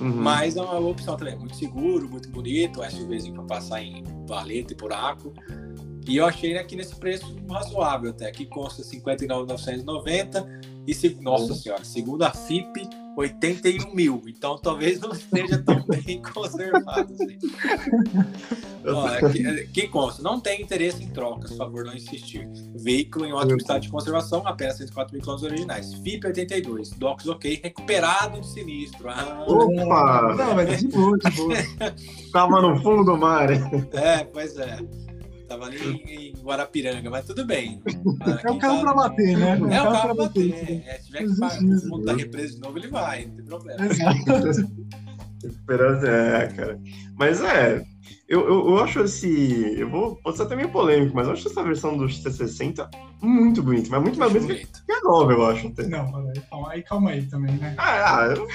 Uhum. Mas é uma opção também, muito seguro, muito bonito, SUVzinho para passar em valeta e buraco. E eu achei aqui nesse preço razoável até. Aqui consta 59,990 e, se, nossa senhora, segundo a FIP, 81 mil. Então talvez não esteja tão bem conservado. Assim. Ó, aqui, aqui consta, não tem interesse em trocas, por favor, não insistir. Veículo em ótimo estado de conservação, apenas 104 mil quilômetros originais. FIP 82, DOCS ok, recuperado de sinistro. Ah, Opa! Não, mas de boa, de boa. Tava no fundo do mar. É, pois é. Tava ali em, Guarapiranga, mas tudo bem. É o carro pra bater, né? É o carro pra bater. bater. É, se tiver que pagar fundo da represa de novo, ele vai, não tem problema. Exato. Esperança, é, cara. Mas é, eu, eu, eu acho esse. Eu vou. Pode ser até meio polêmico, mas eu acho essa versão do C60 muito bonita, mas muito mais bonita bonito. que a nova, eu acho. Até. Não, calma aí, calma aí também, né? Ah, ah, eu,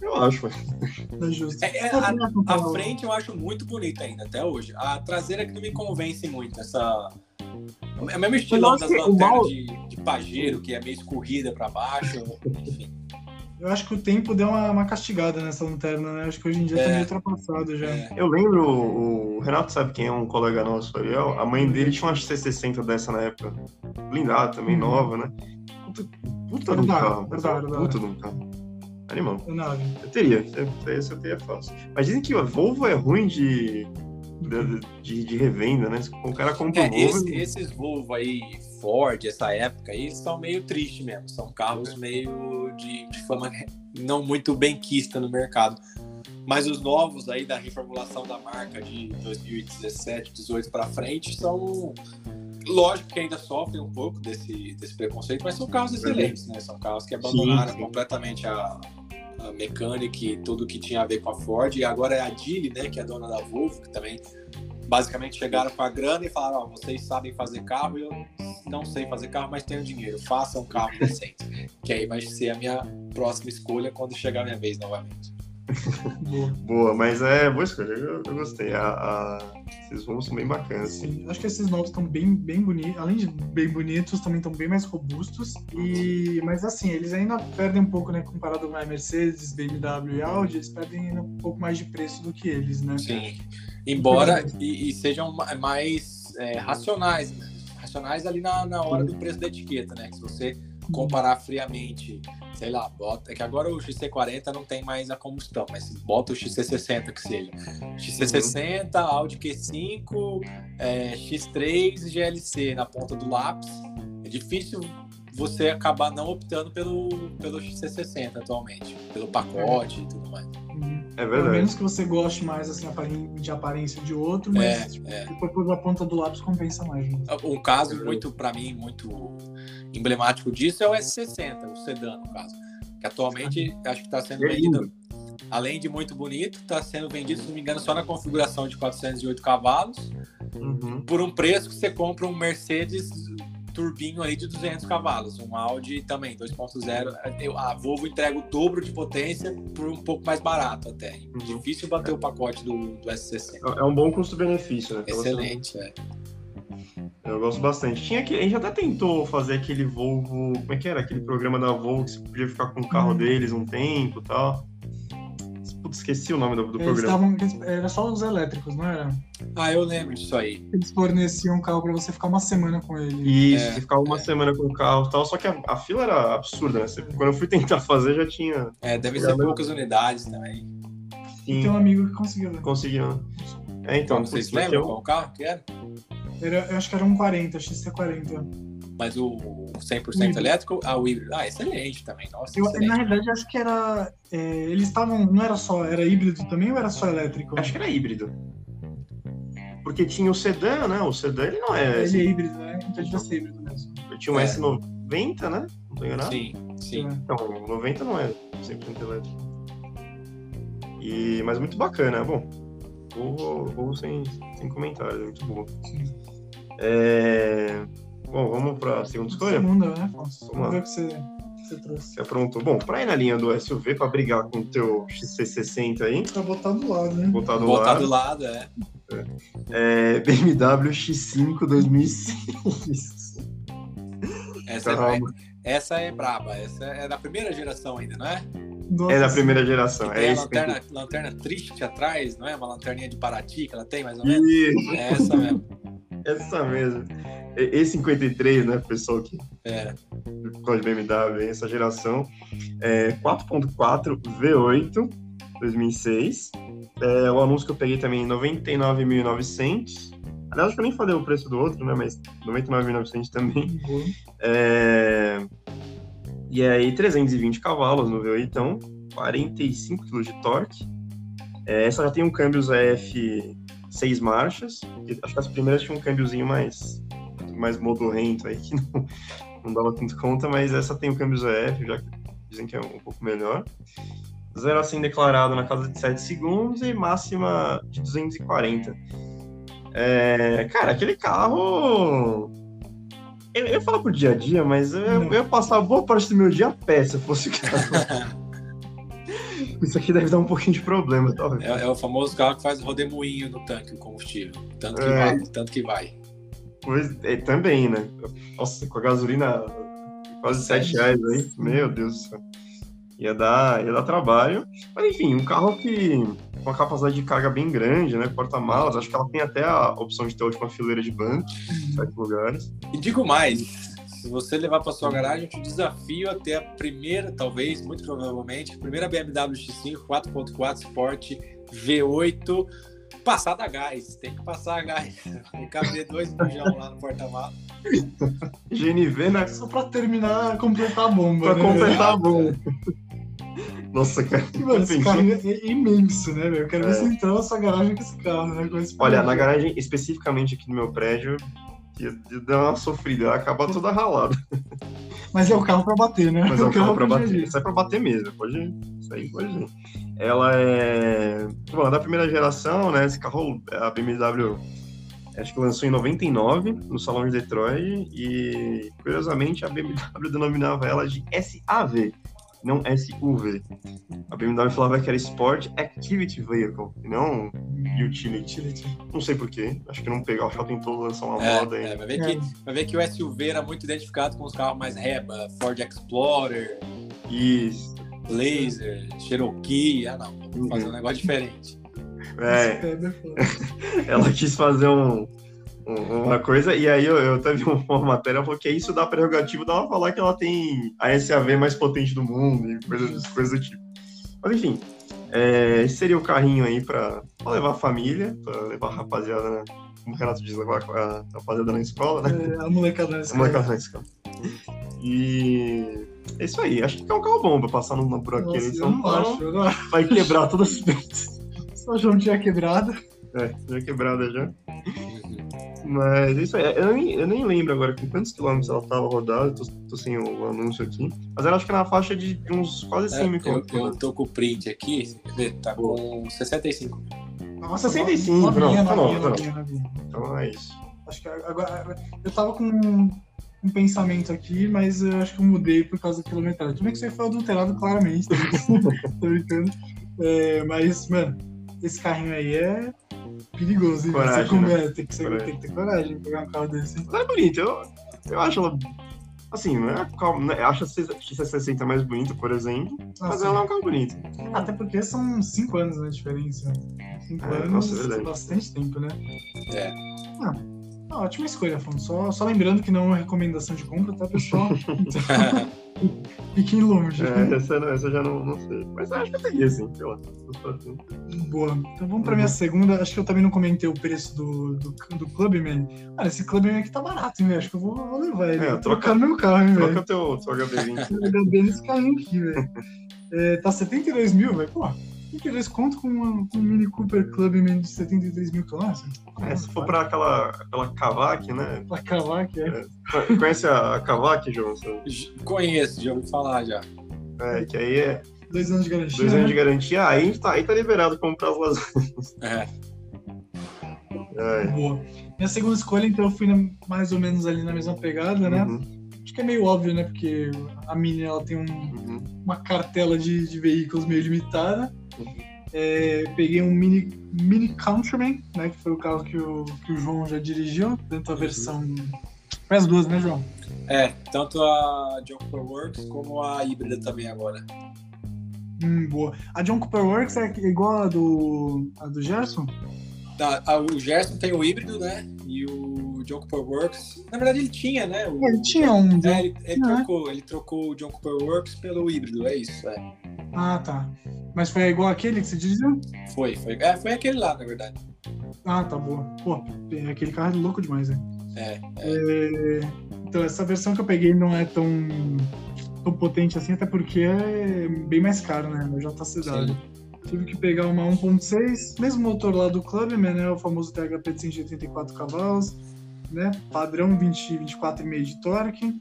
eu acho, é justo. É, é, a, a frente eu acho muito bonita ainda, até hoje. A traseira que não me convence muito, essa. É o mesmo estilão acho das que lanternas mal- de, de pajeiro, que é meio escorrida pra baixo. Enfim. Eu acho que o tempo deu uma, uma castigada nessa lanterna, né? Acho que hoje em dia tá É. meio ultrapassado já. É, Eu lembro, o Renato sabe quem é um colega nosso, Ariel. A mãe dele tinha uma C60 dessa na época. Blindada também, Uhum. nova, né? Puta, puta de um carro. verdade, Puta de um carro. Animal. Eu teria, esse eu teria fácil. Mas dizem que a Volvo é ruim de, de, de, revenda, né? O cara compra É, Volvo. esse- e- esses Volvo aí, Ford, essa época aí, são meio tristes mesmo. São carros meio de, de fama não muito benquista no mercado. Mas os novos aí da reformulação da marca de 2017, 18 para frente são lógico que ainda sofrem um pouco desse, desse preconceito, mas são carros excelentes, né? São carros que abandonaram Sim, sim. completamente a, a mecânica e tudo que tinha a ver com a Ford. E agora é a Geely, né, que é a dona da Volvo, que também basicamente chegaram com a grana e falaram: Ó, vocês sabem fazer carro eu não sei fazer carro, mas tenho dinheiro, façam um carro decente. que aí vai ser a minha próxima escolha quando chegar a minha vez novamente. Boa. Boa, mas é boa escolha. Eu, eu gostei. A, a... Esses Volvos são bem bacanas. Assim. Sim, acho que esses novos estão bem, bem bonitos. Além de bem bonitos, também estão bem mais robustos. E, mas assim, eles ainda perdem um pouco, né? Comparado com a Mercedes, BMW e Audi, eles perdem ainda um pouco mais de preço do que eles, né? Sim. Embora e, e sejam ma- mais é, racionais, né? racionais ali na, na hora do preço da etiqueta, né? Que se você comparar friamente, sei lá, bota. É que agora o XC40 não tem mais a combustão, mas bota o XC60 que seja. XC60, uhum. Audi Q5, é, X3 e GLC na ponta do lápis. É difícil você acabar não optando pelo, pelo XC60 atualmente, pelo pacote e tudo mais. É verdade. Pelo menos que você goste mais assim, de aparência de outro, mas é, tipo, é. por a ponta do lápis compensa mais. Né? Um caso muito, para mim, muito emblemático disso é o S60, o sedã, no caso. Que atualmente acho que está sendo vendido, além de muito bonito, está sendo vendido, se não me engano, só na configuração de 408 cavalos, uhum. por um preço que você compra um Mercedes turbinho aí de 200 cavalos, um Audi também 2.0. A Volvo entrega o dobro de potência por um pouco mais barato até. Uhum. Difícil bater o pacote do, do S60. É um bom custo-benefício, né? Excelente, é. Eu gosto bastante. Tinha que, a gente até tentou fazer aquele Volvo, como é que era? Aquele programa da Volvo que você podia ficar com o carro uhum. deles um tempo e tal. Putz, esqueci o nome do, do eles programa. Tavam, era só os elétricos, não era? Ah, eu lembro disso aí. Eles forneciam um carro pra você ficar uma semana com ele. Isso, é, você ficava uma é. semana com o carro e tal, só que a, a fila era absurda, né? Você, quando eu fui tentar fazer, já tinha. É, deve ser poucas unidades também. Sim. Tem um amigo que conseguiu, né? Conseguiu. É, então. Então, vocês lembram qual carro que era? era? Eu acho que era um 40, XC40. Mas o 100% elétrico, ah, o híbrido. Ah, excelente também. Nossa, eu, excelente. Na verdade, acho que era. É, eles estavam. Não era só. Era híbrido também ou era só elétrico? Acho que era híbrido. Porque tinha o sedã, né? O sedã ele não é. Ele é híbrido, né? Então devia ser híbrido mesmo. Tinha um é. S90, né? Não tô enganado? Sim, sim. Então, o 90 não é 100% elétrico. E, mas muito bacana, bom. Vou, vou sem, sem comentários, muito bom. É... Bom, vamos para a segunda escolha? Segunda, né? Vamos ver o que você, você trouxe. Você aprontou. Bom, para ir na linha do SUV, para brigar com o teu XC60 aí. Pra botar do lado, né? Botar do botar lado. do lado, é. é. é BMW X5 2006. Essa é, essa é braba. Essa é da primeira geração ainda, não é? Nossa, é da primeira geração. É a lanterna, que... lanterna triste atrás, não é? Uma lanterninha de Paraty que ela tem, mais ou menos? Isso. É essa mesmo. Essa mesmo. E53, né, pessoal que é. gosta de BMW, essa geração, é 4.4 V8 2006. É, o anúncio que eu peguei também 99.900. Aliás, acho que eu nem falei o preço do outro, né, mas 99.900 também. Uhum. É, e aí 320 cavalos no V8, então 45 kg de torque. É, essa já tem um câmbio ZF seis marchas. Acho que as primeiras tinham um câmbiozinho mais, mais modorrento aí, que não, não dava tanto conta, mas essa tem o câmbio ZF, já que dizem que é um pouco melhor. Zero assim declarado na casa de 7 segundos e máxima de 240. É, cara, aquele carro. Eu, eu falo pro dia a dia, mas eu, eu ia passar boa parte do meu dia a pé se eu fosse o carro. Isso aqui deve dar um pouquinho de problema, talvez. É, é o famoso carro que faz rodemoinho no tanque, o combustível. Tanto que é. vai, tanto que vai. Pois é, também, né? Nossa, com a gasolina quase 7 reais aí. Meu Deus do céu. Ia dar, ia dar trabalho. Mas enfim, um carro que com uma capacidade de carga bem grande, né? Porta-malas. Acho que ela tem até a opção de ter a última fileira de banco em certos lugares. E digo mais, se você levar para sua garagem, eu te desafio até a primeira, talvez, muito provavelmente, a primeira BMW X5 4.4 Sport V8 passada a gás. Tem que passar a gás. Tem que caber dois bujão lá no porta-malas. GNV, né? Só para terminar, completar a bomba. Para né? completar a bomba. Nossa, cara. Mano, esse carro é imenso, né, velho? Eu quero é. ver se entrar na sua garagem com esse carro, né? Esse Olha, na garagem, especificamente aqui no meu prédio, ia, ia dar uma sofrida, ia acabar toda ralada. Mas é o carro pra bater, né? Mas é o, carro, carro pra bater. Isso é pra bater mesmo, pode. Isso aí pode ir. Ela é. Bom, é da primeira geração, né? Esse carro, a BMW, acho que lançou em 99 no Salão de Detroit. E, curiosamente, a BMW denominava ela de SAV, não SUV. A BMW falava que era Sport Activity Vehicle, e não Utility. Não sei porquê, acho que não que ela tentou lançar uma é, moda aí. É, vai, ver que, vai ver que o SUV era muito identificado com os carros mais reba, Ford Explorer. Isso. Blazer, Cherokee, ah não, vamos fazer um negócio diferente. É. Ela quis fazer um, uma coisa, e aí eu, eu teve uma matéria falou que é isso da prerrogativa dela falar que ela tem a SAV mais potente do mundo e coisas, coisas do tipo. Mas enfim, é, esse seria o carrinho aí para levar a família, para levar a rapaziada, né? como o Renato diz, levar a rapaziada na escola, né? É, a molecada na escola. A molecada na escola. E é isso aí, acho que é um carro bom pra passar numa buraqueira em São Paulo. Acho, não... Vai quebrar todas as vezes. Só já tinha quebrado. É, já quebrada já. Mas isso aí, eu nem, eu nem lembro agora com quantos quilômetros ela tava rodada, tô, tô sem o anúncio aqui. Mas ela acho que é na faixa de, de uns quase 100 é, mil quilômetros. Eu, eu tô com o print aqui, tá com 65 Nossa, 65, novinha, não, novinha, não, novinha, novinha. Então é isso. Acho que agora, eu tava com um pensamento aqui, mas eu acho que eu mudei por causa da quilometragem. Tudo bem que você foi adulterado claramente, tá tô brincando. É, mas, mano, esse carrinho aí é perigoso. Hein? Coragem, você né? tem, que ser, tem que ter coragem de pegar um carro desse. Ela é bonita, eu, eu acho ela. Assim, não é, né, acho a XC60 mais bonita, por exemplo, ah, mas sim. ela é um carro bonito. Até porque são 5 anos na diferença. 5 é, anos nossa, é bastante tempo, né? É. Ah, ótima escolha, Afonso. Só, só lembrando que não é uma recomendação de compra, tá, pessoal? Fiquem longe. É, essa, essa eu já não, não sei. Mas acho que eu peguei, assim, sei lá. Boa. Então vamos pra minha uhum. segunda. Acho que eu também não comentei o preço do, do, do Clubman. Cara, esse Clubman aqui tá barato, hein, velho? Acho que eu vou, vou levar ele. É, trocar meu carro, hein, velho. Troca teu, teu HB20. HB nesse carrinho aqui, velho. É, tá 72 mil, velho. Pô, que eles contam com, uma, com um Mini Cooper Clubman de 73 mil quilômetros? É, se for pra aquela, aquela Kavak, né? A Kavak, é. é. Conhece a Kavak, João? Conheço, já ouvi falar já. É, que aí é. Dois anos de garantia. Dois anos né? de garantia, aí, a gente tá, aí tá liberado comprar as lasanhas. É. é. Boa. Minha segunda escolha, então, eu fui na, mais ou menos ali na mesma pegada, né? Uhum. Acho que é meio óbvio, né? Porque a Mini ela tem um, uhum. uma cartela de, de veículos meio limitada. É, peguei um mini, mini Countryman, né? Que foi o carro que o, que o João já dirigiu, tanto a uhum. versão. Foi as duas, né, João? É, tanto a John Cooper Works como a híbrida também agora. Hum, boa. A John Cooper Works é igual a do, a do Gerson? Tá, o Gerson tem o híbrido, né? E o John Cooper Works. Na verdade, ele tinha, né? O, ele tinha um. É, ele, ele trocou, ele trocou o John Cooper Works pelo híbrido, é isso, é. Ah, tá. Mas foi igual aquele que você dirigiu? Foi, foi. É, foi aquele lá, na verdade. Ah, tá boa. Pô, aquele carro é louco demais, né? É, é. é. Então, essa versão que eu peguei não é tão, tão potente assim, até porque é bem mais caro, né? No JCW. Tive que pegar uma 1.6, mesmo motor lá do Clubman, né? O famoso THP de 184 cavalos, né? Padrão 20, 24,5 de torque.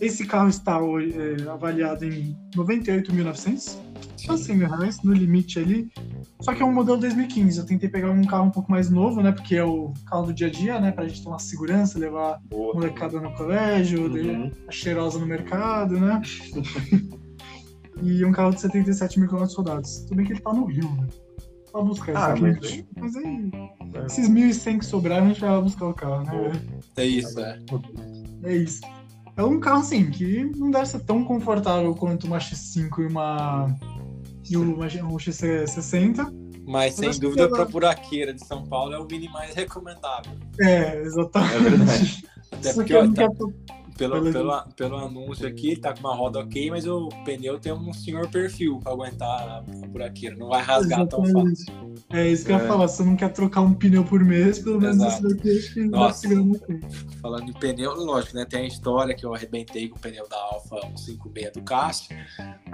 Esse carro está é, avaliado em 98.900, só 100 mil reais, no limite ali. Só que é um modelo 2015. Eu tentei pegar um carro um pouco mais novo, né? Porque é o carro do dia a dia, né? Pra gente ter uma segurança, levar Boa. molecada no colégio, uhum. a cheirosa no mercado, né? e um carro de 77 mil quilômetros rodados. Tudo bem que ele tá no Rio, né? Pra buscar ah, esse aqui. Mas, mas aí, é. esses 1.100 que sobraram, a gente vai buscar o carro, né? É isso, é. É isso. É um carro, assim, que não deve ser tão confortável quanto uma X5 e uma. e uma, um X60. Mas, sem dúvida, ela... para buraqueira de São Paulo é o mini mais recomendável. É, exatamente. É verdade. Até porque, ó, tá, pelo, pelo, pelo anúncio aqui, tá com uma roda ok, mas o pneu tem um senhor perfil para aguentar a buraqueira, não vai rasgar Exatamente. tão fácil. É isso que é. eu ia é. falar, se você não quer trocar um pneu por mês, pelo menos Exato. esse daqui acho que Nossa, Falando em pneu, lógico, né? Tem a história que eu arrebentei com o pneu da Alfa 156 do Cássio,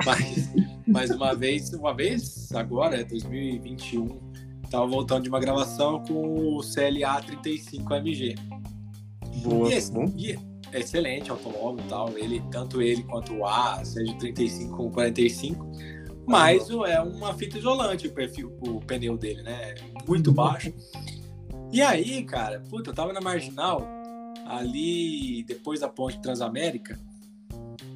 mas, mas uma vez, uma vez, agora, é 2021, tava voltando de uma gravação com o CLA 35 AMG. Boa, e esse, bom. E, excelente automóvel e tal, ele, tanto ele quanto o A, seja 35 como 45, mas é uma fita isolante o perfil, o pneu dele, né? Muito uhum. baixo. E aí, cara, puta, eu tava na marginal, ali depois da ponte Transamérica.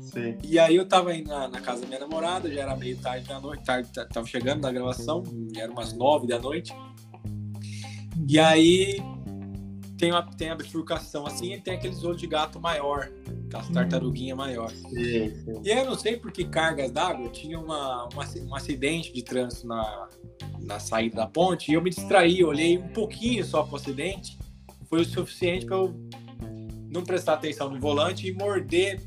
Sim. E aí eu tava indo na, na, casa da minha namorada, já era meio tarde da noite, tarde, tava chegando na gravação, era umas nove da noite. E aí tem, uma, tem a bifurcação assim e tem aqueles olhos de gato maior, aquelas tartaruguinha maior. Sim, sim. E eu não sei por que cargas d'água tinha uma, uma, um acidente de trânsito na, na saída da ponte e eu me distraí, olhei um pouquinho só para o acidente, foi o suficiente para eu não prestar atenção no volante e morder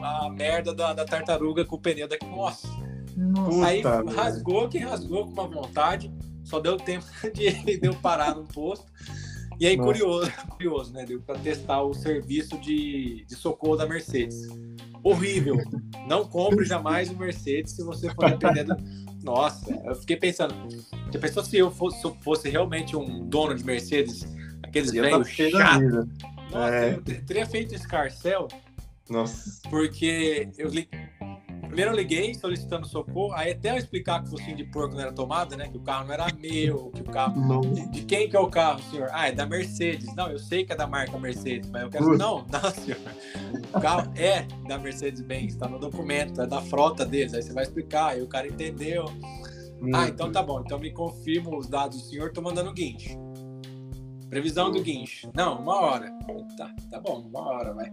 a merda da, da tartaruga com o pneu daqui. Nossa! Nossa. Aí rasgou, que rasgou com uma vontade, só deu tempo de ele deu parar no posto. E aí, curioso, curioso, né? Deu para testar o serviço de, de socorro da Mercedes. Horrível. Não compre jamais o Mercedes se você for dependendo. Nossa, eu fiquei pensando. Já pensou se eu fosse, se eu fosse realmente um dono de Mercedes, aqueles velhos chatos? Nossa, é. eu teria feito escarcel. Nossa. Porque eu li... Primeiro eu liguei solicitando socorro, aí até eu explicar que o focinho de porco não era tomada, né? Que o carro não era meu, que o carro. De, de, quem que é o carro, senhor? Ah, é da Mercedes. Não, eu sei que é da marca Mercedes, mas eu quero. Uh. Não, não, senhor. O carro é da Mercedes-Benz, está no documento, é da frota deles. Aí você vai explicar, aí o cara entendeu. Hum. Ah, então tá bom. Então me confirma os dados do senhor, tô mandando o guincho. Previsão do guincho. Não, uma hora. Tá, tá bom, uma hora, vai.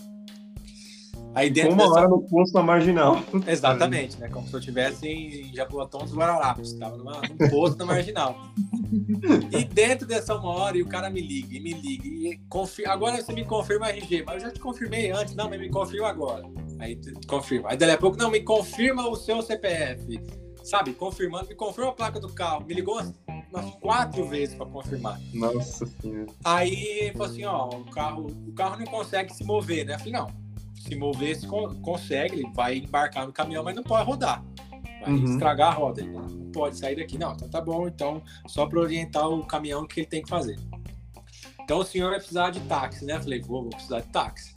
Aí dentro uma dessa... hora no posto na marginal. Exatamente, né? Como se eu estivesse em Jaboatão dos Guararapes. Estava numa, num posto na marginal. E dentro dessa uma hora, e o cara me liga, e me liga. E confirma... Agora você me confirma RG, mas eu já te confirmei antes. Não, mas me confirma agora. Aí confirma. Aí daí a pouco, não, me confirma o seu CPF. Sabe? Confirmando, me confirma a placa do carro. Me ligou umas quatro vezes para confirmar. Nossa senhora. Aí falou assim, ó, o carro, o carro não consegue se mover, né? Eu falei, não, se mover, se consegue, ele vai embarcar no caminhão, mas não pode rodar. Vai uhum. estragar a roda, ele não pode sair daqui. Não, então tá bom, então só para orientar o caminhão que ele tem que fazer. Então o senhor vai precisar de táxi, né? Eu falei, vou, vou precisar de táxi.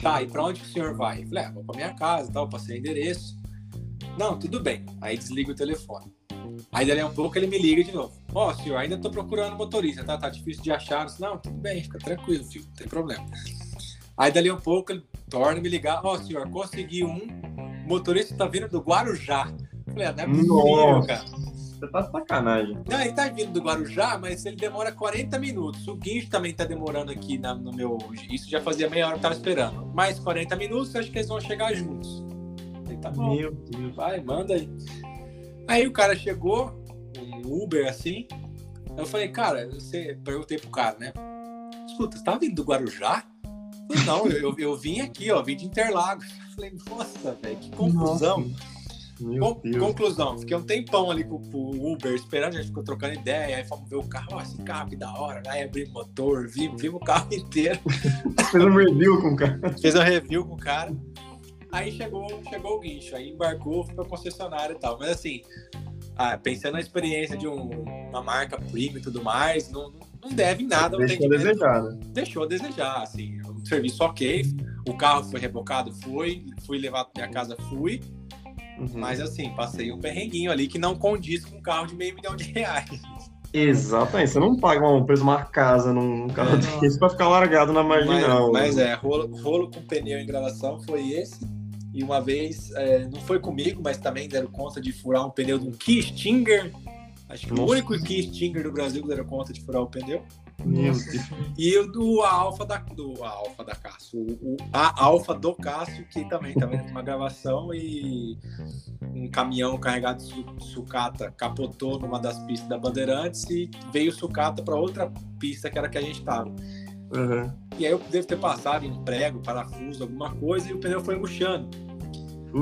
Tá, e para onde que o senhor vai? Eu falei, ah, vou para minha casa, tal, passei o endereço. Não, tudo bem. Aí desliga o telefone. Aí dali a um pouco ele me liga de novo. Ó, oh, senhor, ainda tô procurando motorista, tá? Tá difícil de achar. Não, tudo bem, fica tranquilo, filho, não tem problema. Aí dali um pouco ele torna me ligar. Ó, oh, senhor, consegui um. O motorista tá vindo do Guarujá. falei, ah, não é possível, cara. Você tá sacanagem. Não, ele tá vindo do Guarujá, mas ele demora 40 minutos. O guincho também tá demorando aqui na, no meu. Isso já fazia meia hora que eu tava esperando. Mais 40 minutos, acho que eles vão chegar juntos. Ele tá bom. Meu Deus. Vai, manda aí. Aí o cara chegou, um Uber assim. Eu falei, cara, você perguntei pro cara, né? Escuta, você tá vindo do Guarujá? Não, eu, eu, vim aqui, ó, vim de Interlagos. Falei, nossa, velho, que confusão. Con conclusão, fiquei um tempão ali com, o Uber esperando, a gente ficou trocando ideia, aí fomos ver o carro, ó, esse carro que da hora, aí abri o motor, vimos, vimos o carro inteiro. Fez um review com o cara. Fez um review com o cara. Aí chegou, chegou o guincho, aí embarcou, foi pra concessionária e tal. Mas assim, ah, pensando na experiência de um, uma marca premium e tudo mais, não, não deve nada. Deixou a desejar, né? Deixou a desejar, assim. Serviço ok, o carro foi rebocado, foi, fui levado pra minha casa, fui. Uhum. Mas assim, passei um perrenguinho ali que não condiz com um carro de meio milhão de reais. Exatamente, você não paga um preço uma casa num carro é, desse pra ficar largado na marginal. Mas, mas é, rolo, rolo com pneu em gravação foi esse. E uma vez, é, não foi comigo, mas também deram conta de furar um pneu de um Key Stinger. Acho que Nossa. o único Key Stinger do Brasil que deram conta de furar o pneu. Meu Deus. E o do Alfa da, do Alfa da Cássio. O, a Alfa do Cássio, que também estava tá uma gravação e um caminhão carregado de sucata capotou numa das pistas da Bandeirantes e veio sucata para outra pista que era que a gente estava. Uhum. E aí eu devo ter passado em prego, parafuso, alguma coisa, e o pneu foi murchando.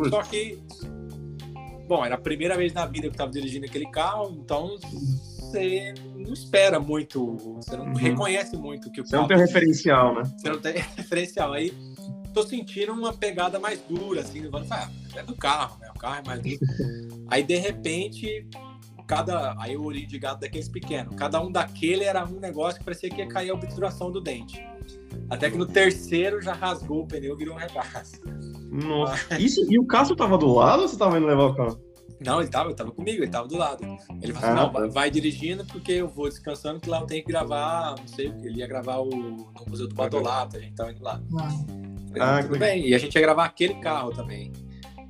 Só que, bom, era a primeira vez na vida que eu estava dirigindo aquele carro, então você não espera muito, você não uhum. reconhece muito que o você não tem referencial, né? Você não tem referencial. Aí tô sentindo uma pegada mais dura, assim, levando, ah, é do carro, né? O carro é mais duro. aí, de repente, cada. Aí o olho de gato daqueles pequenos. Cada um daquele era um negócio que parecia que ia cair a obturação do dente. Até que no terceiro já rasgou o pneu e virou um regaço. Nossa. Isso, e o Cássio tava do lado ou você tava indo levar o carro? Não, ele tava, ele tava comigo, ele tava do lado. Ele falou assim, ah, não, tá. vai dirigindo porque eu vou descansando que lá eu tenho que gravar, não sei o que, ele ia gravar o, no Museu do Badolato, a gente tava indo lá. Ah, falei, ah tudo bem, e a gente ia gravar aquele carro também.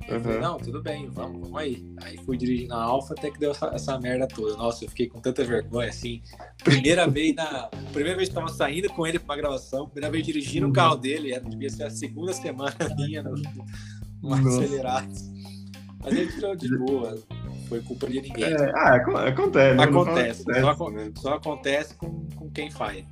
Eu falei, não, tudo bem, vamos, vamos aí. Aí fui dirigindo a Alfa até que deu essa, essa, merda toda. Nossa, eu fiquei com tanta vergonha, assim. Primeira vez na. Primeira vez que tava saindo com ele pra uma gravação, primeira vez dirigindo uhum. o carro dele, era, devia ser a segunda semana minha no, no acelerado. Mas ele tirou de boa, foi culpa de ninguém. É, ah, acontece. Acontece, só, né? só acontece com, com quem faz.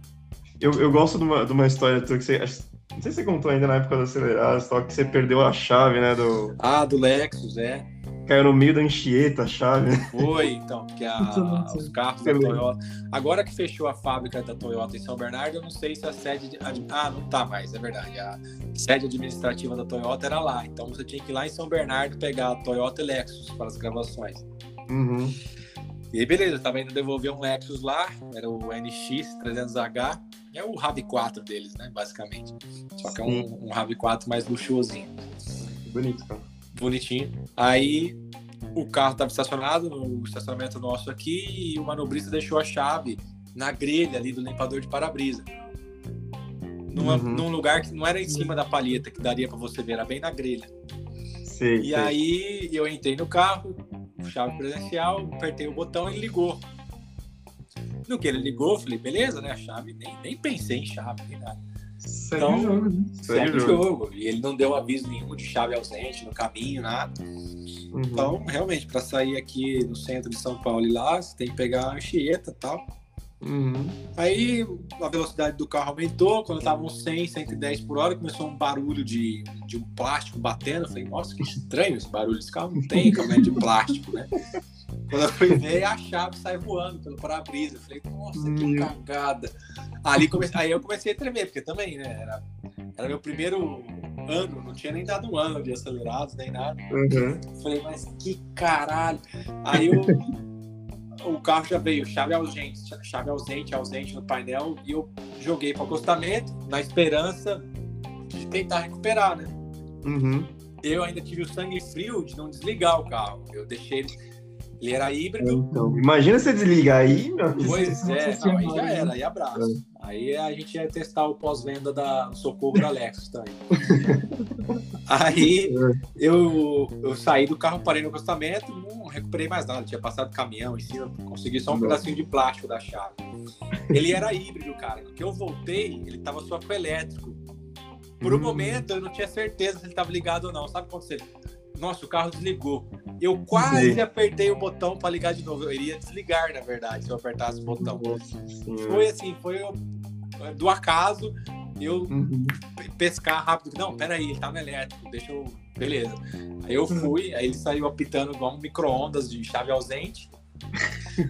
Eu, eu gosto de uma, de uma história tua que você. Não sei se você contou ainda na época do acelerado, só que você perdeu a chave, né? Do... Ah, do Lexus, é. Caiu no meio da Anchieta a chave. Foi, então, porque a, os carros da Toyota. Agora que fechou a fábrica da Toyota em São Bernardo, eu não sei se a sede. De... Ah, não tá mais, é verdade. A sede administrativa da Toyota era lá. Então você tinha que ir lá em São Bernardo pegar a Toyota e Lexus para as gravações. Uhum. E aí, beleza, eu tava indo devolver um Lexus lá, era o NX 300H. É o RAV4 deles, né, basicamente. Só que é um, um RAV4 mais luxuosinho. Bonito, cara. Bonitinho. Aí o carro estava estacionado no estacionamento nosso aqui e o manobrista deixou a chave na grelha ali do limpador de para-brisa. Uhum. Num lugar que não era em cima da palheta, que daria para você ver, era bem na grelha. Sim, e sim. aí eu entrei no carro, chave presencial, apertei o botão e ele ligou. No que ele ligou, eu falei, beleza, né? A chave, nem, nem pensei em chave, nem nada. Segue então, o jogo, né? Segue o jogo. E ele não deu aviso nenhum de chave ausente no caminho, nada. Uhum. Então, realmente, para sair aqui no centro de São Paulo e lá, você tem que pegar a Anchieta e tal. Uhum. Aí a velocidade do carro aumentou, quando estava uns 100, 110 por hora, começou um barulho de, de um plástico batendo. Eu falei, nossa, que estranho esse barulho. Esse carro não tem caminhão de plástico, né? Quando eu fui ver, a chave sai voando pelo para-brisa. Eu falei, nossa, que uhum. cagada. Ali come... Aí eu comecei a tremer, porque também, né? Era, era meu primeiro ano, não tinha nem dado um ano de acelerados, nem nada. Uhum. Falei, mas que caralho. Aí eu o carro já veio chave ausente, chave ausente, ausente no painel e eu joguei para acostamento na esperança de tentar recuperar, né? Uhum. Eu ainda tive o sangue frio de não desligar o carro. Eu deixei ele, ele era híbrido. Então, imagina você desligar aí, meu Pois é, não, aí já era, aí abraço. É. Aí a gente ia testar o pós-venda da socorro da Lexus também. aí é. eu, eu saí do carro, parei no acostamento, não recuperei mais nada. Tinha passado caminhão em cima, consegui só um pedacinho de plástico da chave. Ele era híbrido, cara. Que eu voltei, ele tava só com elétrico. Por um hum. momento eu não tinha certeza se ele estava ligado ou não. Sabe quando você nossa, o carro desligou. Eu quase Sim. apertei o botão para ligar de novo. Eu iria desligar, na verdade, se eu apertasse o botão. Foi assim, foi do acaso eu uhum. pescar rápido. Não, peraí, ele tá no elétrico, deixa eu. Beleza. Aí eu fui, aí ele saiu apitando igual um micro-ondas de chave ausente.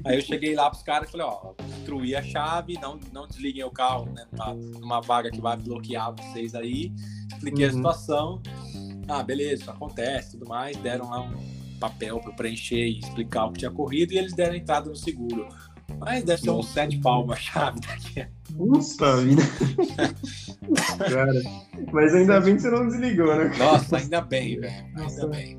Aí eu cheguei lá pros caras e falei, ó, destruí a chave, não, não desliguem o carro, né? Numa, numa vaga que vai bloquear vocês aí. Expliquei uhum. a situação ah, beleza, isso acontece, tudo mais, deram lá um papel para preencher e explicar o que tinha corrido e eles deram entrada no seguro. Mas deve ser uns sete palmas a chave daqui. Puta vida. Cara, mas ainda bem que você não desligou, né? Nossa, ainda bem, velho. Ainda bem.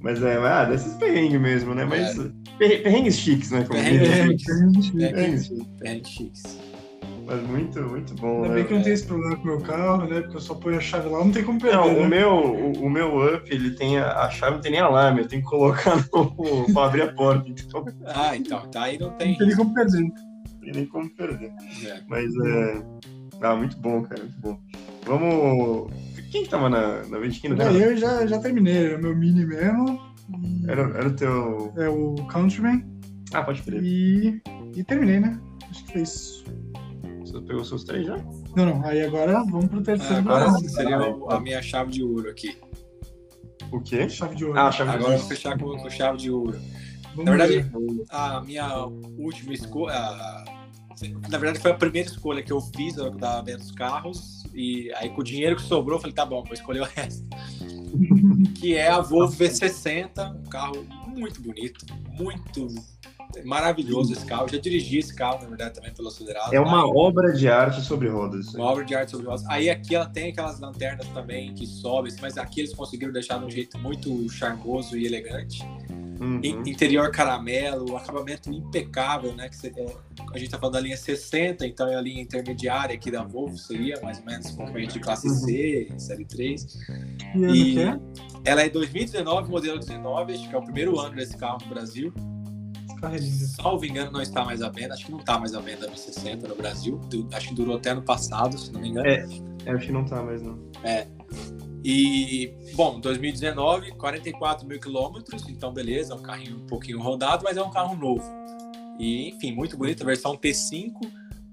Mas é, ah, desses perrengues mesmo, né? Mas é. perrengues chiques, né? Perrengues chiques. Perrengues chiques. Mas muito, muito bom. Ainda né? bem que não tem esse problema com o meu carro, né? Porque eu só ponho a chave lá, não tem como perder. Não, né? o, meu, o, o, meu up, ele tem a, a, chave, não tem nem alarme, eu tenho que colocar no, pra abrir a porta. Então... Ah, então, tá aí não tem. Não tem nem como perder. Não tem nem como perder. É. Mas é. Ah, muito bom, cara, muito bom. Vamos. Quem que tava na, na Ventina dela? Eu já, já terminei, era o meu mini mesmo. Era, era o teu. É o Countryman. Ah, pode crer. E, e terminei, né? Acho que foi isso. Você pegou seus três já? Não, não. Aí agora vamos pro terceiro. agora grau. seria a minha chave de ouro aqui. O quê? Chave de ouro. Ah, chave agora de ouro. eu vou fechar com, com chave de ouro. Vamos Na verdade, ver. a minha última escolha. Na verdade, foi a primeira escolha que eu fiz da venda dos carros. E aí, com o dinheiro que sobrou, eu falei: tá bom, vou escolher o resto. que é a Volvo V60, um carro muito bonito, muito maravilhoso esse carro. Eu já dirigi esse carro, na verdade, também pelo acelerado. É uma obra de arte sobre rodas. Uma obra de arte sobre rodas. Aí aqui ela tem aquelas lanternas também que sobem, mas aqui eles conseguiram deixar de um jeito muito charmoso e elegante. Uhum. Interior caramelo, acabamento impecável, né? Que você, é, a gente tá falando da linha 60, então é a linha intermediária aqui da Volvo, seria mais ou menos concorrente de classe uhum. C, série 3. E, e é? ela é 2019, modelo 19, acho que é o primeiro ano desse carro no Brasil. Salvo engano, não está mais à venda. Acho que não está mais à venda a 60 no Brasil. Acho que durou até ano passado, se não me engano. É, é acho que não está mais, não. É. E, bom, 2019, 44 mil quilômetros, então beleza, é um carrinho um pouquinho rodado, mas é um carro novo. E, enfim, muito bonito, a versão T5,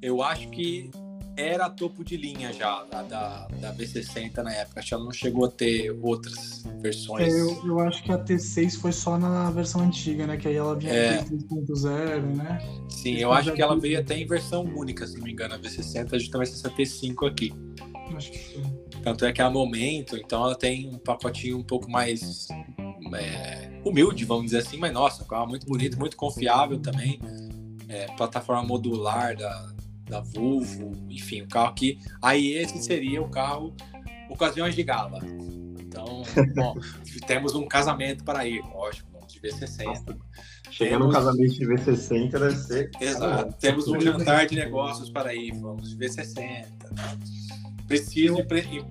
eu acho que era topo de linha já, da, da, da V60 na época. Acho que ela não chegou a ter outras versões. É, eu, eu, acho que a T6 foi só na versão antiga, né? Que aí ela vinha é. 3.0, né? Sim, eu acho que ela veio até em versão única, se não me engano, a V60, justamente essa T5 aqui. Acho que foi. Tanto é que a momento, então ela tem um pacotinho um pouco mais é, humilde, vamos dizer assim, mas nossa, um carro muito bonito, muito confiável também. É, plataforma modular da, da Volvo, enfim, o carro que. Aí esse seria o carro ocasiões de gala. Então, bom, temos um casamento para ir, lógico, vamos de V60. Chegando no casamento de V60 deve ser. Exato. Temos um jantar de negócios para ir, vamos de V60 preciso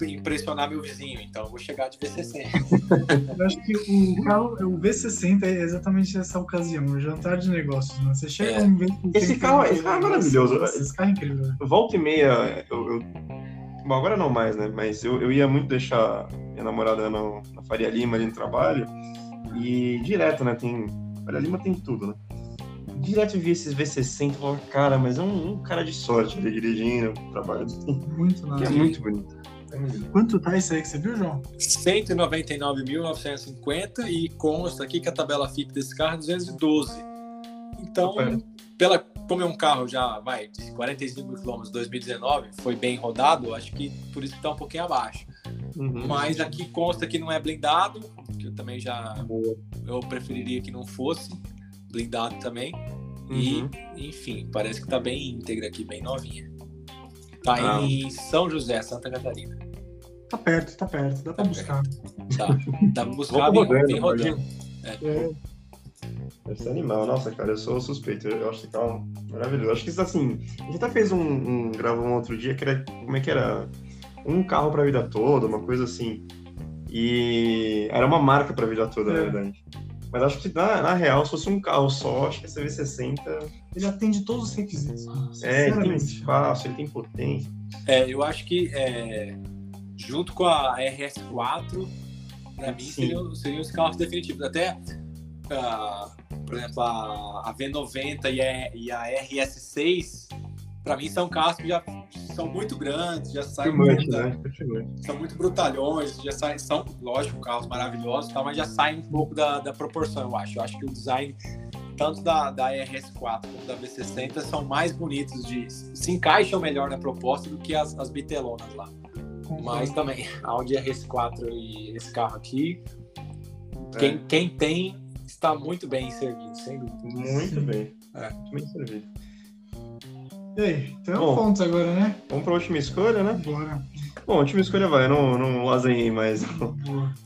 impressionar meu vizinho, então vou chegar de V60. Eu acho que o carro, o V60 é exatamente essa ocasião, o jantar de negócios. Né? Você chega é. um V60. Esse carro, esse carro é maravilhoso. Esse carro é incrível. Volta e meia, eu, eu... Bom, agora não mais, né? Mas eu, eu ia muito deixar minha namorada na, na Faria Lima ali no trabalho. E direto, né? Tem. Faria Lima tem tudo, né? Direto vi esses V60 e falava, cara, mas é um, um, cara de sorte ali dirigindo o trabalho Muito nada. É muito bonito. Quanto tá isso aí que você viu, João? 199.950 e consta aqui que a tabela FIP desse carro é 212. Então, pela, como é um carro já, vai, de 45 mil km 2019, foi bem rodado, acho que por isso que tá um pouquinho abaixo. Uhum. Mas aqui consta que não é blindado, que eu também já eu preferiria que não fosse blindado também. Uhum. E, enfim, parece que tá bem íntegra aqui, bem novinha. Tá ah. em São José, Santa Catarina. Tá perto, tá perto, dá pra tá buscar. Tá, dá pra buscar bem, rodando, bem rodando. É. É. Deve ser animal, nossa, cara, eu sou suspeito, eu acho que tá maravilhoso. Acho que isso assim, a gente até fez um, um gravou um outro dia que era, como é que era? Um carro pra vida toda, uma coisa assim. E era uma marca pra vida toda, é. na verdade. Mas acho que na, na, real, se fosse um carro só, acho que esse V60. Ele atende todos os requisitos. É, ele tem espaço, ele tem potência. É, eu acho que é, junto com a RS4, para mim seriam, seriam os carros definitivos. Até, uh, por exemplo, a, a V90 e a, e a RS6 para mim são carros que já são muito grandes, já saem muito, né? são muito brutalhões, já saem, são, lógico, carros maravilhosos, tá, mas já saem um pouco da, da proporção, eu acho. Eu acho que o design tanto da, da RS4 como da V60 são mais bonitos, de, se encaixam melhor na proposta do que as, as bitelonas lá. Mas também, a Audi RS4 e esse carro aqui, é. quem, quem tem está muito bem servido, sem dúvida. Muito bem. É. Muito bem servido. E aí, então Bom, pontos agora, né? Vamos para a última escolha, né? Bora. Bom, a última escolha vai, eu não, não lasanhei mais.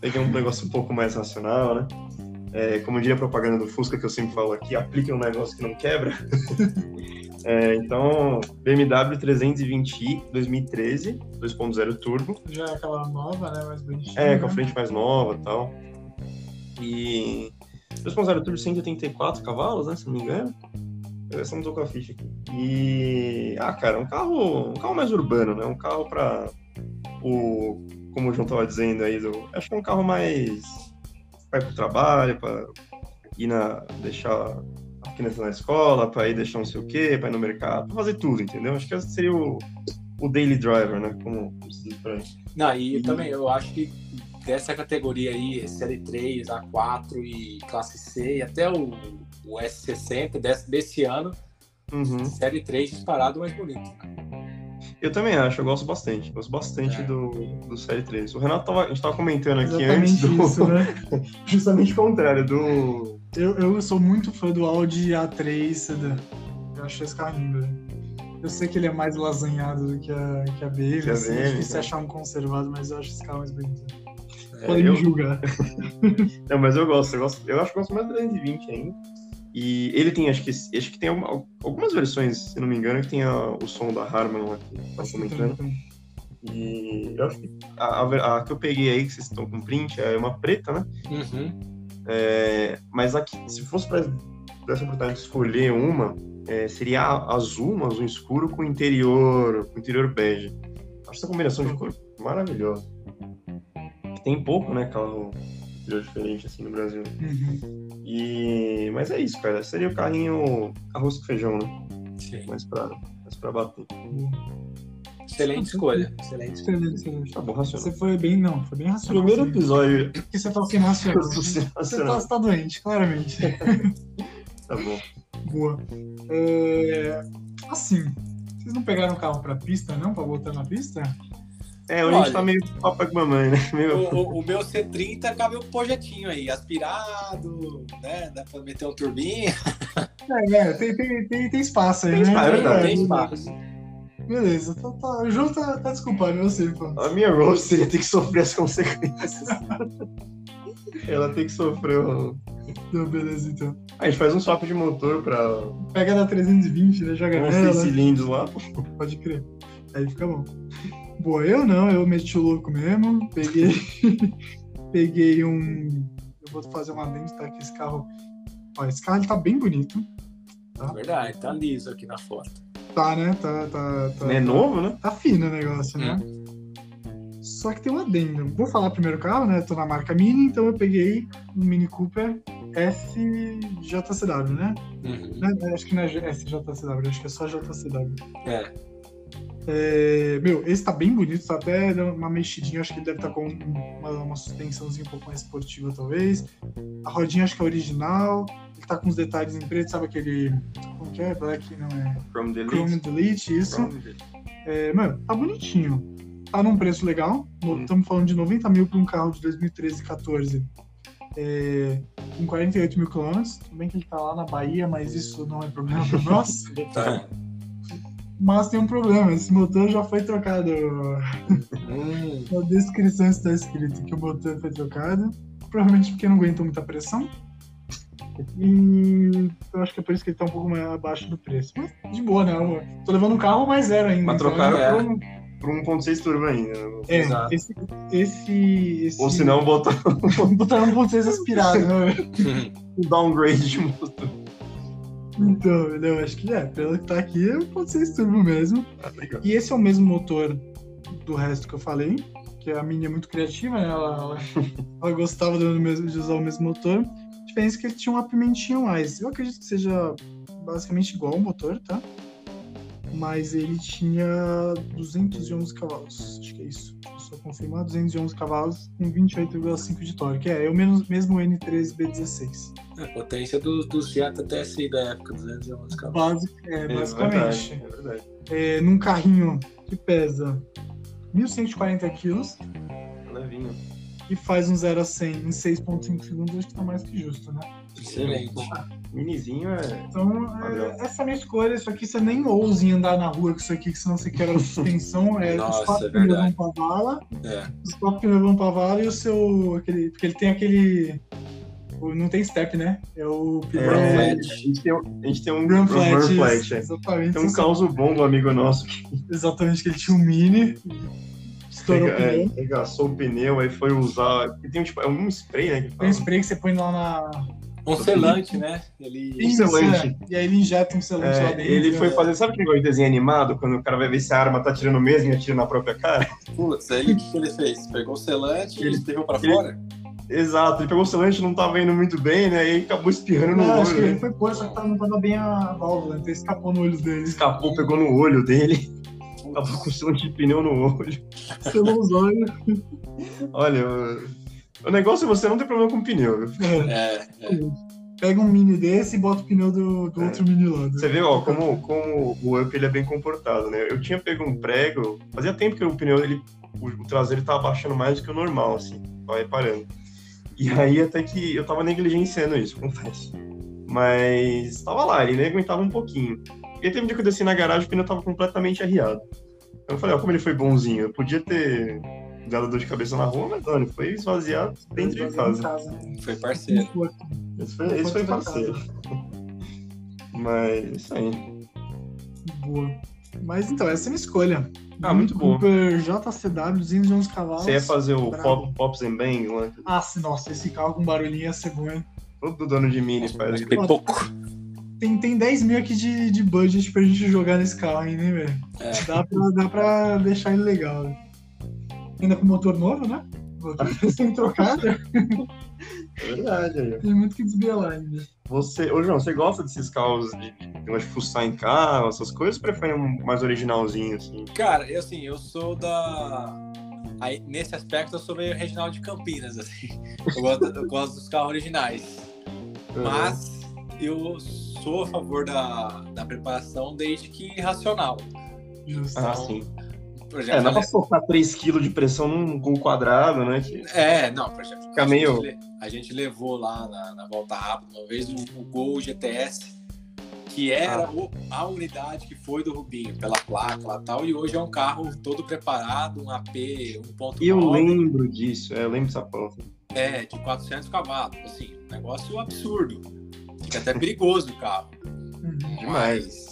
Peguei um negócio um pouco mais racional, né? É, como diria a propaganda do Fusca, que eu sempre falo aqui, aplique um negócio que não quebra. é, então, BMW 320i 2013, 2.0 turbo. Já é aquela nova, né? Mais bonitinha. É, com a né? frente mais nova e tal. E 2.0 turbo 184 cavalos, né? Se não me engano. Essa não tô com a ficha aqui. E. Ah, cara, um carro. Um carro mais urbano, né? Um carro para o. Como o João tava dizendo aí, do, acho que é um carro mais. para ir pro trabalho, para ir na. deixar a criança na escola, para ir deixar não sei o quê, para ir no mercado, para fazer tudo, entendeu? Acho que esse seria o, o daily driver, né? Como se diz por aí. Não, e, e também eu acho que dessa categoria aí, SL3, A4 e classe C, e até o o S60 desse, desse ano, uhum. série 3 disparado mais bonito. Eu também acho, eu gosto bastante. Gosto bastante é. do, do Série 3. O Renato tava, a gente tava comentando aqui Exatamente antes do. Isso, né? Justamente o contrário, do. Eu, eu sou muito fã do Audi A3 Sedan. Eu acho esse carro lindo. Eu sei que ele é mais lasanhado do que a, que a BM. Que a assim, BM, é difícil né? achar um conservado, mas eu acho esse carro mais bonito. É, Podem eu... me julgar. Não, mas eu gosto, eu gosto. Eu acho que gosto mais do 320 ainda. E ele tem, acho que, acho que tem uma, algumas versões, se não me engano, que tem a, o som da Harman aqui, tá comentando. E eu acho que a, a, a, que eu peguei aí, que vocês estão com print, é uma preta, né? Uhum. É, mas aqui, se fosse para essa oportunidade de escolher uma, é, seria azul, um azul escuro com interior, com interior bege. Acho essa combinação de cor maravilhosa. Tem pouco, né, carro interior diferente assim no Brasil. Uhum. E... Mas é isso, cara. Seria o carrinho arroz com feijão, né? Sim. Mais pra, mais pra bater. Excelente escolha. Excelente. Excelente, excelente. Tá bom, racional. Você foi bem, não, foi bem racional. Primeiro episódio. Porque você tá sendo racional. Eu tô sendo Você tá, racional. você tá doente, claramente. Tá bom. Boa. É, assim, vocês não pegaram o carro pra pista, não? Pra voltar na pista? É, hoje a gente Olha. tá meio papai com mamãe, né? Meio... O, o- meu C30 cabe um projetinho aí, aspirado, né? Dá pra meter um turbinho. É, é tem, tem, tem, tem espaço aí, Tem né? espaço, é verdade. Tem espaço. Beleza, tá, tá, o João tá, tá desculpado, eu sei, pô. A minha Rose seria ter que sofrer as consequências. Ela tem que sofrer. o- Não, beleza, então. A gente faz um swap de motor pra Pega da 320, né? Joga 11 nela. cilindros lá. Pode crer. Aí fica bom. Boa, eu não, eu meti o louco mesmo. Peguei. peguei um. Eu vou fazer uma dente, tá? Que esse carro. Ó, esse carro ele tá bem bonito. É verdade, tá liso aqui na foto. Tá, né? Tá, tá, tá, É novo, né? tá fino o negócio, né? Só que tem um adendo. Vou falar primeiro o carro, né? Tô na marca Mini, então eu peguei um Mini Cooper SJCW, né? Uhum. Né? Acho que não é SJCW, acho que é só JCW. É. É, meu, esse tá bem bonito, tá até uma mexidinha, acho que ele deve estar com uma, uma suspensãozinha um pouco mais esportiva, talvez. A rodinha acho que é original, ele tá com os detalhes em preto, sabe aquele. Como que é? Black, não é? From the Chrome Delete, isso. É, mano, tá bonitinho. Tá num preço legal. Hum. Estamos falando de 90 mil para um carro de 2013 e 14. É, com 48 mil quilômetros. Tudo bem que ele tá lá na Bahia, mas isso não é problema para nós. Tá. Mas tem um problema, esse motor já foi trocado. Hum, Na descrição está escrito que o motor foi trocado. Provavelmente porque não aguentou muita pressão. E eu acho que é por isso que ele tá um pouco mais abaixo do preço. Mas de boa, né? amor? Tô levando um carro mais zero ainda. Mas então trocaram é. não- Por 1.6 turbo ainda. né? É, Exato. esse, esse, esse. Ou se não, botar Botar um ponto seis aspirado, né? um downgrade de motor. Então, eu acho que é. Pelo que tá aqui, ponto seis turbo mesmo. Ah. E esse é o mesmo motor do resto que eu falei, que a Mini é muito criativa, né? Ela, ela, ela gostava do mesmo- de usar o mesmo motor. A diferença é que ele tinha uma pimentinha mais. Eu acredito que seja basicamente igual ao motor, tá? Mas ele tinha 211 cavalos, acho que é isso. Só confirmar, 211 cavalos com 28,5 de torque. É, é o mesmo, mesmo N3B16. A potência dos do Fiat TSI da época, 211 cavalos. Basic, é, É basicamente. verdade, é verdade. É, num carrinho que pesa 1.140 quilos Levinho. e faz um 0 a 100 em 6,5 segundos, acho que tá mais que justo, né? Excelente. Minizinho é. Então, é, essa é a minha escolha. Isso aqui você nem ouse andar na rua com isso aqui, que senão você quer a suspensão. É, Nossa, os quatro é pneus vão pra vala, É. os quatro pneus vão pra vala e o seu. Aquele, porque ele tem aquele. O- Não tem step, né? É o É, pneu. flat. a, gente tem, um- a gente tem um Run um flat, isso, flat, é. exatamente. Tem um caos bom do amigo nosso Exatamente, que ele tinha um mini, estourou o pega- é, pneu. regaçou o pneu, aí foi usar. Tem um, tipo, é um spray, né? Tem um spray que você põe lá na. Um selante, né? Ele. Isso, selante. é. E aí ele injeta um selante lá É, dentro. ele foi é. fazer, sabe aquele negócio de desenho animado, quando o cara vai ver se a arma tá atirando mesmo e atira na própria cara? Putz, aí o que, que ele fez? Pegou o selante e Ele- levou pra ele- fora? Exato, ele pegou o selante, não tava indo muito bem, né? E acabou espirrando no Não, acho que olho. ele né? foi pôr, só que não tava bem a válvula, então escapou no olho dele. Escapou, pegou no olho dele, acabou com o selante de pneu no olho. Selou os olhos. Olha, o- negócio é você não ter problema com pneu. viu? É. É, é. Pega um mini desse e bota o pneu do, do É. outro mini lá. Você vê, ó, como, como o Up ele é bem comportado, né? Eu tinha pego um prego, fazia tempo que o pneu, ele, o, o traseiro tava baixando mais do que o normal, assim, tava reparando. E aí até que eu tava negligenciando isso, confesso. Mas tava lá, ele nem aguentava um pouquinho. E aí teve um dia que eu desci na garagem, o pneu tava completamente arriado. Eu falei, ó, como ele foi bonzinho, eu podia ter dado dor de cabeça na rua, mas não, ele foi esvaziado dentro de casa. né? Foi parceiro. Esse foi, esse foi parceiro. Mas isso aí. Boa. Mas então, essa é a minha escolha. Ah, muito boa. Cooper JCW, 211 cavalos. Você ia fazer o pop, Pops and Bang lá? Ah, se- nossa, esse carro com barulhinho ia ser bom, hein? Todo dono de Mini faz. Tem pouco. Tem, tem 10 mil aqui de, de budget pra gente jogar nesse carro ainda, hein, velho? É. Dá, pra, dá pra deixar ele legal. né? Ainda com motor novo, né? Motor sem trocado. É verdade. Aí. Tem muito que desbielar ainda. Você, ô João, você gosta desses carros de, de, de fuçar em carro, essas coisas, ou prefere um mais originalzinho, assim? Cara, eu assim, eu sou da. Aí, nesse aspecto, eu sou meio regional de Campinas, assim. Eu gosto, eu gosto dos carros originais. Uhum. Mas eu sou a favor da, da preparação desde que racional. Justo. Ah, então, sim. É, não dá pra soltar 3kg de pressão num gol quadrado, né? Que... É, não, por exemplo, Fica a, meio... gente, a gente levou lá na, na volta rápida uma vez o, o Gol GTS, que era ah. o, a unidade que foi do Rubinho, pela placa lá tal, e hoje é um carro todo preparado, um AP 1.9. Eu lembro disso, é, eu lembro dessa prova. É, de 400 cavalos, assim, um negócio absurdo. Fica até perigoso o carro. Uhum. Demais.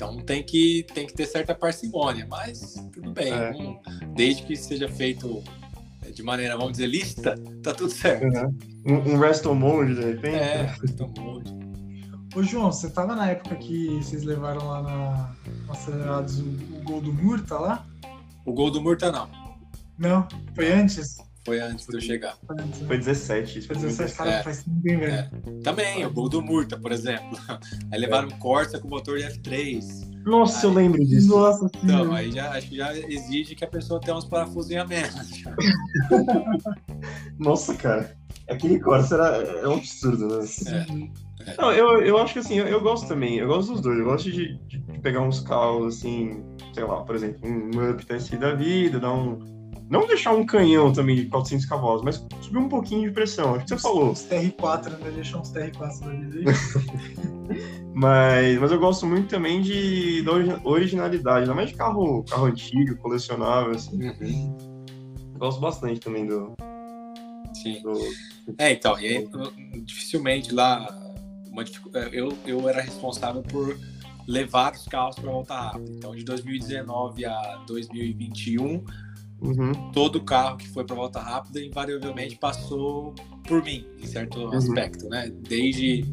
Então tem que, tem que ter certa parcimônia, mas tudo bem. É. Um, desde que seja feito é, de maneira, vamos dizer, lista, tá tudo certo. Uhum. Um, um resto mode, de repente? É, resto mode. Ô João, você tava na época que vocês levaram lá na, Acelerados o, o gol do Murta lá? O gol do Murta não. Não? Foi antes? Foi antes de eu chegar. Foi 17. Foi 17, cara, é. faz bem, velho. É. Também, o gol do Murta, por exemplo. Aí levaram um Corsa com motor de F3. Nossa, aí, eu lembro disso. Nossa, Então, aí já, acho que já exige que a pessoa tenha uns parafusos a menos. Nossa, cara. Aquele Corsa era, é um absurdo, né? É. Não, eu, eu acho que assim, eu, eu, gosto também, eu gosto dos dois. Eu gosto de, de pegar uns carros assim, sei lá, por exemplo, um Up da vida, dar um não deixar um canhão também de 400 cavalos, mas subir um pouquinho de pressão. Acho que você falou. Os TR4, né? Deixar uns TR4 ali. mas, mas eu gosto muito também de, da originalidade, não mais de carro, carro antigo, colecionável, assim. Uhum. Gosto bastante também do. Sim. Do... É, então, e aí, dificilmente lá. Uma, eu, eu era responsável por levar os carros para voltar rápido. Então, de 2019 a 2021 Uhum. Todo carro que foi para volta rápida invariavelmente passou por mim, em certo uhum. aspecto, né? Desde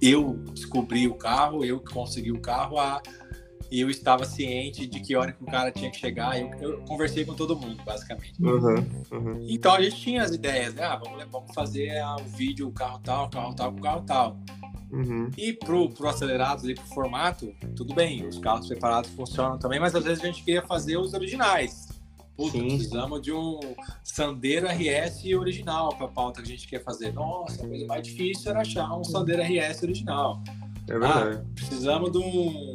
eu descobri o carro, eu que consegui o carro, a eu estava ciente de que hora que o cara tinha que chegar. Eu, eu conversei com todo mundo, basicamente. Uhum, uhum. Então a gente tinha as ideias, né? Ah, vamos, vamos fazer ah, o vídeo, o carro tal, o carro tal, o carro tal. Uhum. E pro, pro acelerado e pro formato, tudo bem, os carros preparados funcionam também, mas às vezes a gente queria fazer os originais. Puta, Sim. precisamos de um Sandero RS original para a pauta que a gente quer fazer. Nossa, a coisa mais difícil era achar um Sandero RS original. É verdade. Ah, precisamos de um,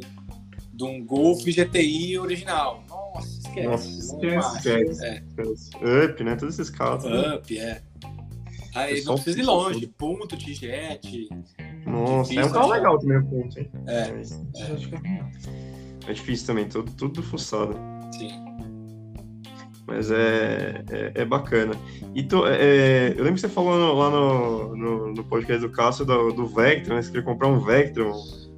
de um Golf GTI original. Nossa, esquece. Nossa, esquece. esquece. É. Up, né? Todos esses carros. Né? Up, é. Aí não precisa ir longe. Ponto, T-Jet. Nossa, é um carro legal também o ponto, hein? É. É, é difícil também, tudo, tudo fuçado. Sim mas é, é, é bacana. E tu, é, é, eu lembro que você falou lá no, no, no, podcast do Cássio do, do Vectron, né? Você queria comprar um Vectron.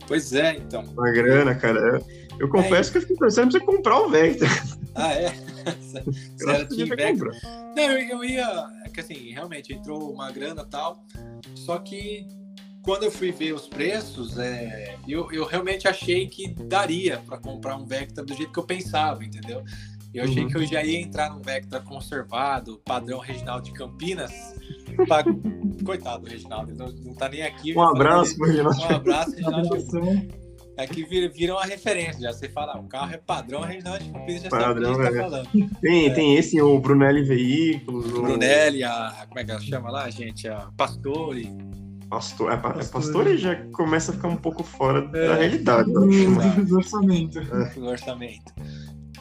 Pois é, então. Uma grana, cara. Eu, eu confesso é. que eu fiquei pensando em você comprar um Vectron. Ah, é? Você era Team Vectron? Não, eu, eu ia... É que assim, realmente, entrou uma grana e tal, só que quando eu fui ver os preços, é, eu, eu realmente achei que daria para comprar um Vectra do jeito que eu pensava, entendeu? Eu achei uhum. que eu já ia entrar num Vectra conservado, padrão Reginaldo de Campinas. Pra... Coitado do Reginaldo, não, não tá nem aqui. Um abraço, Reginaldo. Um abraço, Reginaldo. É vira uma referência, já você fala, o carro é padrão Reginaldo de Campinas, já padrão, sabe o que é. tá falando. Tem, é. tem esse, o Brunelli Veículos. O Brunelli, a, como é que ela chama lá, gente? A Pastore. Pastor, é, Pastore. Pastore já começa a ficar um pouco fora é, da realidade. Do orçamento. Do orçamento.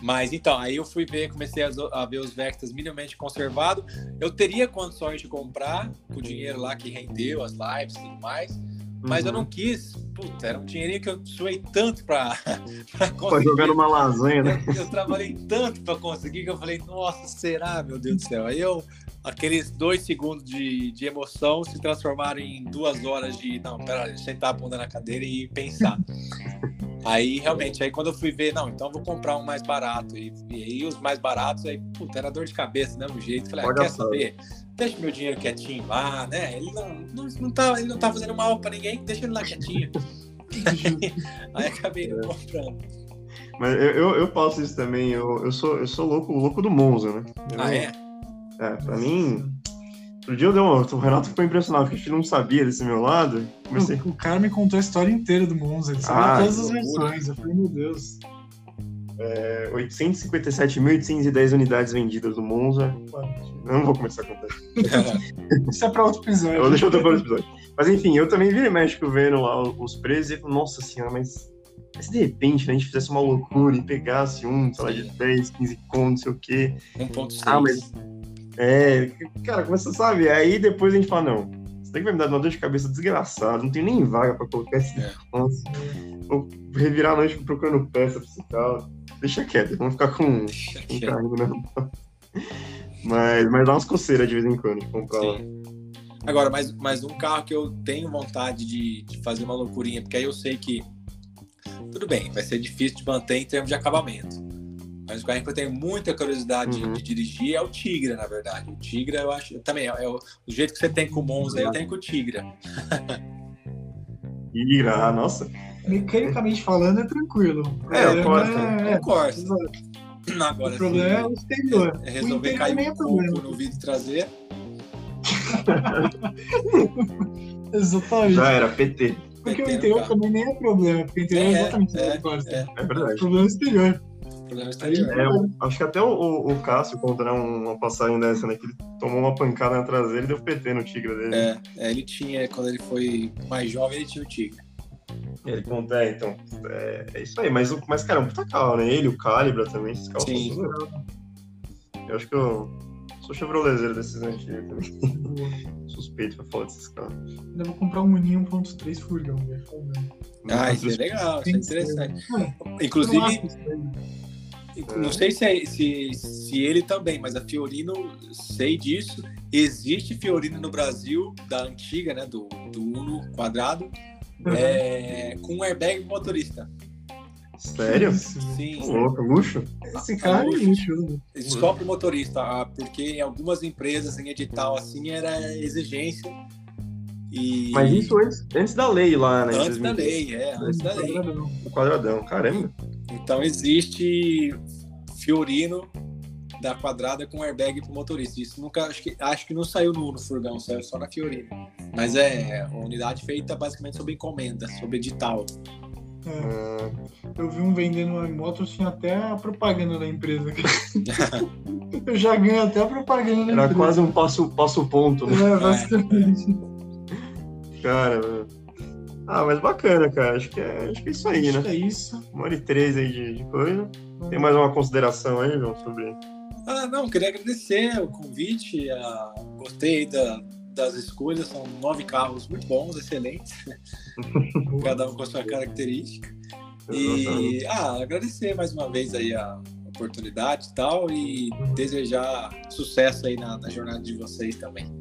Mas então, aí eu fui ver, comecei a, a ver os Vectas minimamente conservados. Eu teria condições de comprar com o dinheiro lá que rendeu, as lives e tudo mais. Mas uhum. eu não quis. Puta, era um dinheirinho que eu suei tanto pra, pra conseguir. Pra jogar numa lasanha, né? Eu, eu trabalhei tanto pra conseguir que eu falei, nossa, será, meu Deus do céu? Aí eu, aqueles dois segundos de, de emoção se transformaram em duas horas de, não, pera, sentar a bunda na cadeira e pensar. Aí, realmente, aí quando eu fui ver, não, então vou comprar um mais barato. E, e aí os mais baratos, aí, puta, era dor de cabeça, do mesmo jeito. Falei, ah, quer saber? Deixa meu dinheiro quietinho lá, né? Ele não, não, não, tá, ele não tá fazendo mal pra ninguém, deixa ele lá quietinho. aí acabei é. comprando. Mas eu, eu, eu passo isso também, eu, eu, sou, eu sou louco, louco do Monza, né? Eu, ah, é? É, pra mim, Outro dia eu dei uma, o Renato ficou impressionado, porque a gente não sabia desse meu lado. Comecei... O, cara me contou a história inteira do Monza, ele sabia ah, todas as versões. Eu falei, meu Deus. É, 857.810 unidades vendidas do Monza. Não vou começar a contar. Isso é pra outro episódio. Eu vou deixar outro episódio. Mas enfim, eu também vi México vendo lá os preços e falei, nossa senhora, mas, mas se de repente né, a gente fizesse uma loucura e pegasse um, sei lá, de 10, 15 contos, não sei o quê. 1.6. Ah, mas é, cara, como você sabe? Aí depois a gente fala, não, você tem que vai me dar uma dor de cabeça desgraçada, não tem nem vaga pra colocar esse é. Nossa, vou revirar a noite procurando peça carro. Deixa quieto, vamos ficar com um carrinho, né? Mas, mas dá umas coceiras de vez em quando de comprar lá. Agora, mais, mais um carro que eu tenho vontade de, de fazer uma loucurinha, porque aí eu sei que tudo bem, vai ser difícil de manter em termos de acabamento. Mas o carrinho que eu tenho muita curiosidade uhum. de, de, dirigir é o Tigra, na verdade. O Tigra, eu acho. Também, é, é o, o, jeito que você tem com o Monza, eu tenho com o Tigra. Tigra, ah, nossa. Mecanicamente falando, é tranquilo. É, o Corsa. É, o Corsa. Agora, o problema é o exterior. É resolver cair um pouco no vidro traseiro. Exatamente. Já era, PT. Porque PT o interior também nem é problema, porque o interior é, é exatamente é, o Corsa. É, é verdade. O problema é o exterior. É, acho que até o, o, Cássio conta né, uma passagem dessa, né? Que ele tomou uma pancada na traseira e deu PT no tigre dele. É, é, ele tinha, quando ele foi mais jovem, ele tinha o tigre. Ele conta, é, então, é, é, isso aí, mas, mas cara, é um puta carro, né? Ele, o Calibra também, esses carros Sim. são Eu acho que eu sou chevrolezeiro desses antigos também. Suspeito pra falar desses carros. Ainda vou comprar um Mini 1.3 furgão, velho. Ah, isso é legal, isso é interessante. Inclusive, não sei se, é, se, se ele também, mas a Fiorino, sei disso. Existe Fiorino no Brasil, da antiga, né? Do, do Uno quadrado, uhum. é, com airbag motorista. Sério? Sim. Louco, luxo? Esse cara é luxo. Descobre o motorista, ah, porque em algumas empresas, em edital, assim, era exigência. E... Mas isso antes, antes da lei lá, né? Antes da lei, é, antes da lei. O quadradão, caramba. Então existe Fiorino da quadrada com airbag pro motorista. Isso nunca acho que acho que não saiu no, no furgão, saiu só na Fiorino. Mas é uma unidade feita basicamente sob encomenda, sob edital. É. Eu vi um vendendo uma moto, tinha até a propaganda da empresa. eu já ganhei até a propaganda da Era empresa. Era quase um passo, passo ponto, né? É, basicamente. Cara, ah, mas bacana, cara. Acho que é, acho que é isso aí, acho né? é isso. Uma hora e três aí de, de coisa. Tem mais uma consideração aí, João, sobre. Ah, não, queria agradecer o convite. Ah, gostei da, das escolhas, são nove carros muito bons, excelentes. Cada um com a sua característica. E ah, agradecer mais uma vez aí a oportunidade e tal, e desejar sucesso aí na, na jornada de vocês também.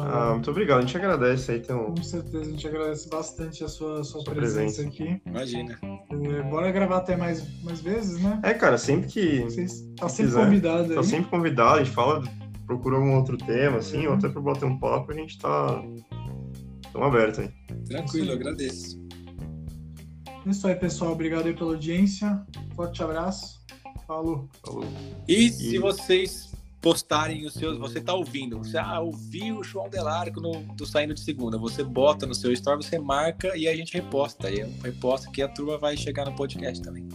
Ah, muito obrigado, a gente agradece aí. Então... Com certeza, a gente agradece bastante a sua, sua, sua presença, presença, aqui. Imagina. É, bora gravar até mais, mais vezes, né? É, cara, sempre que. Você tá sempre quiser, convidado aí. Tá sempre convidado, a gente fala, procura algum outro tema, assim, ou até pra bater um papo, a gente tá. Estamos abertos aí. Tranquilo, agradeço. É isso aí, pessoal. Obrigado aí pela audiência. Forte abraço. Falou. Falou. E, e... se vocês postarem os seus. Você está ouvindo, você ah, ouviu o João Delarco no, do Saindo de Segunda. Você bota no seu story, você marca e a gente reposta. E eu reposto que a turma vai chegar no podcast também.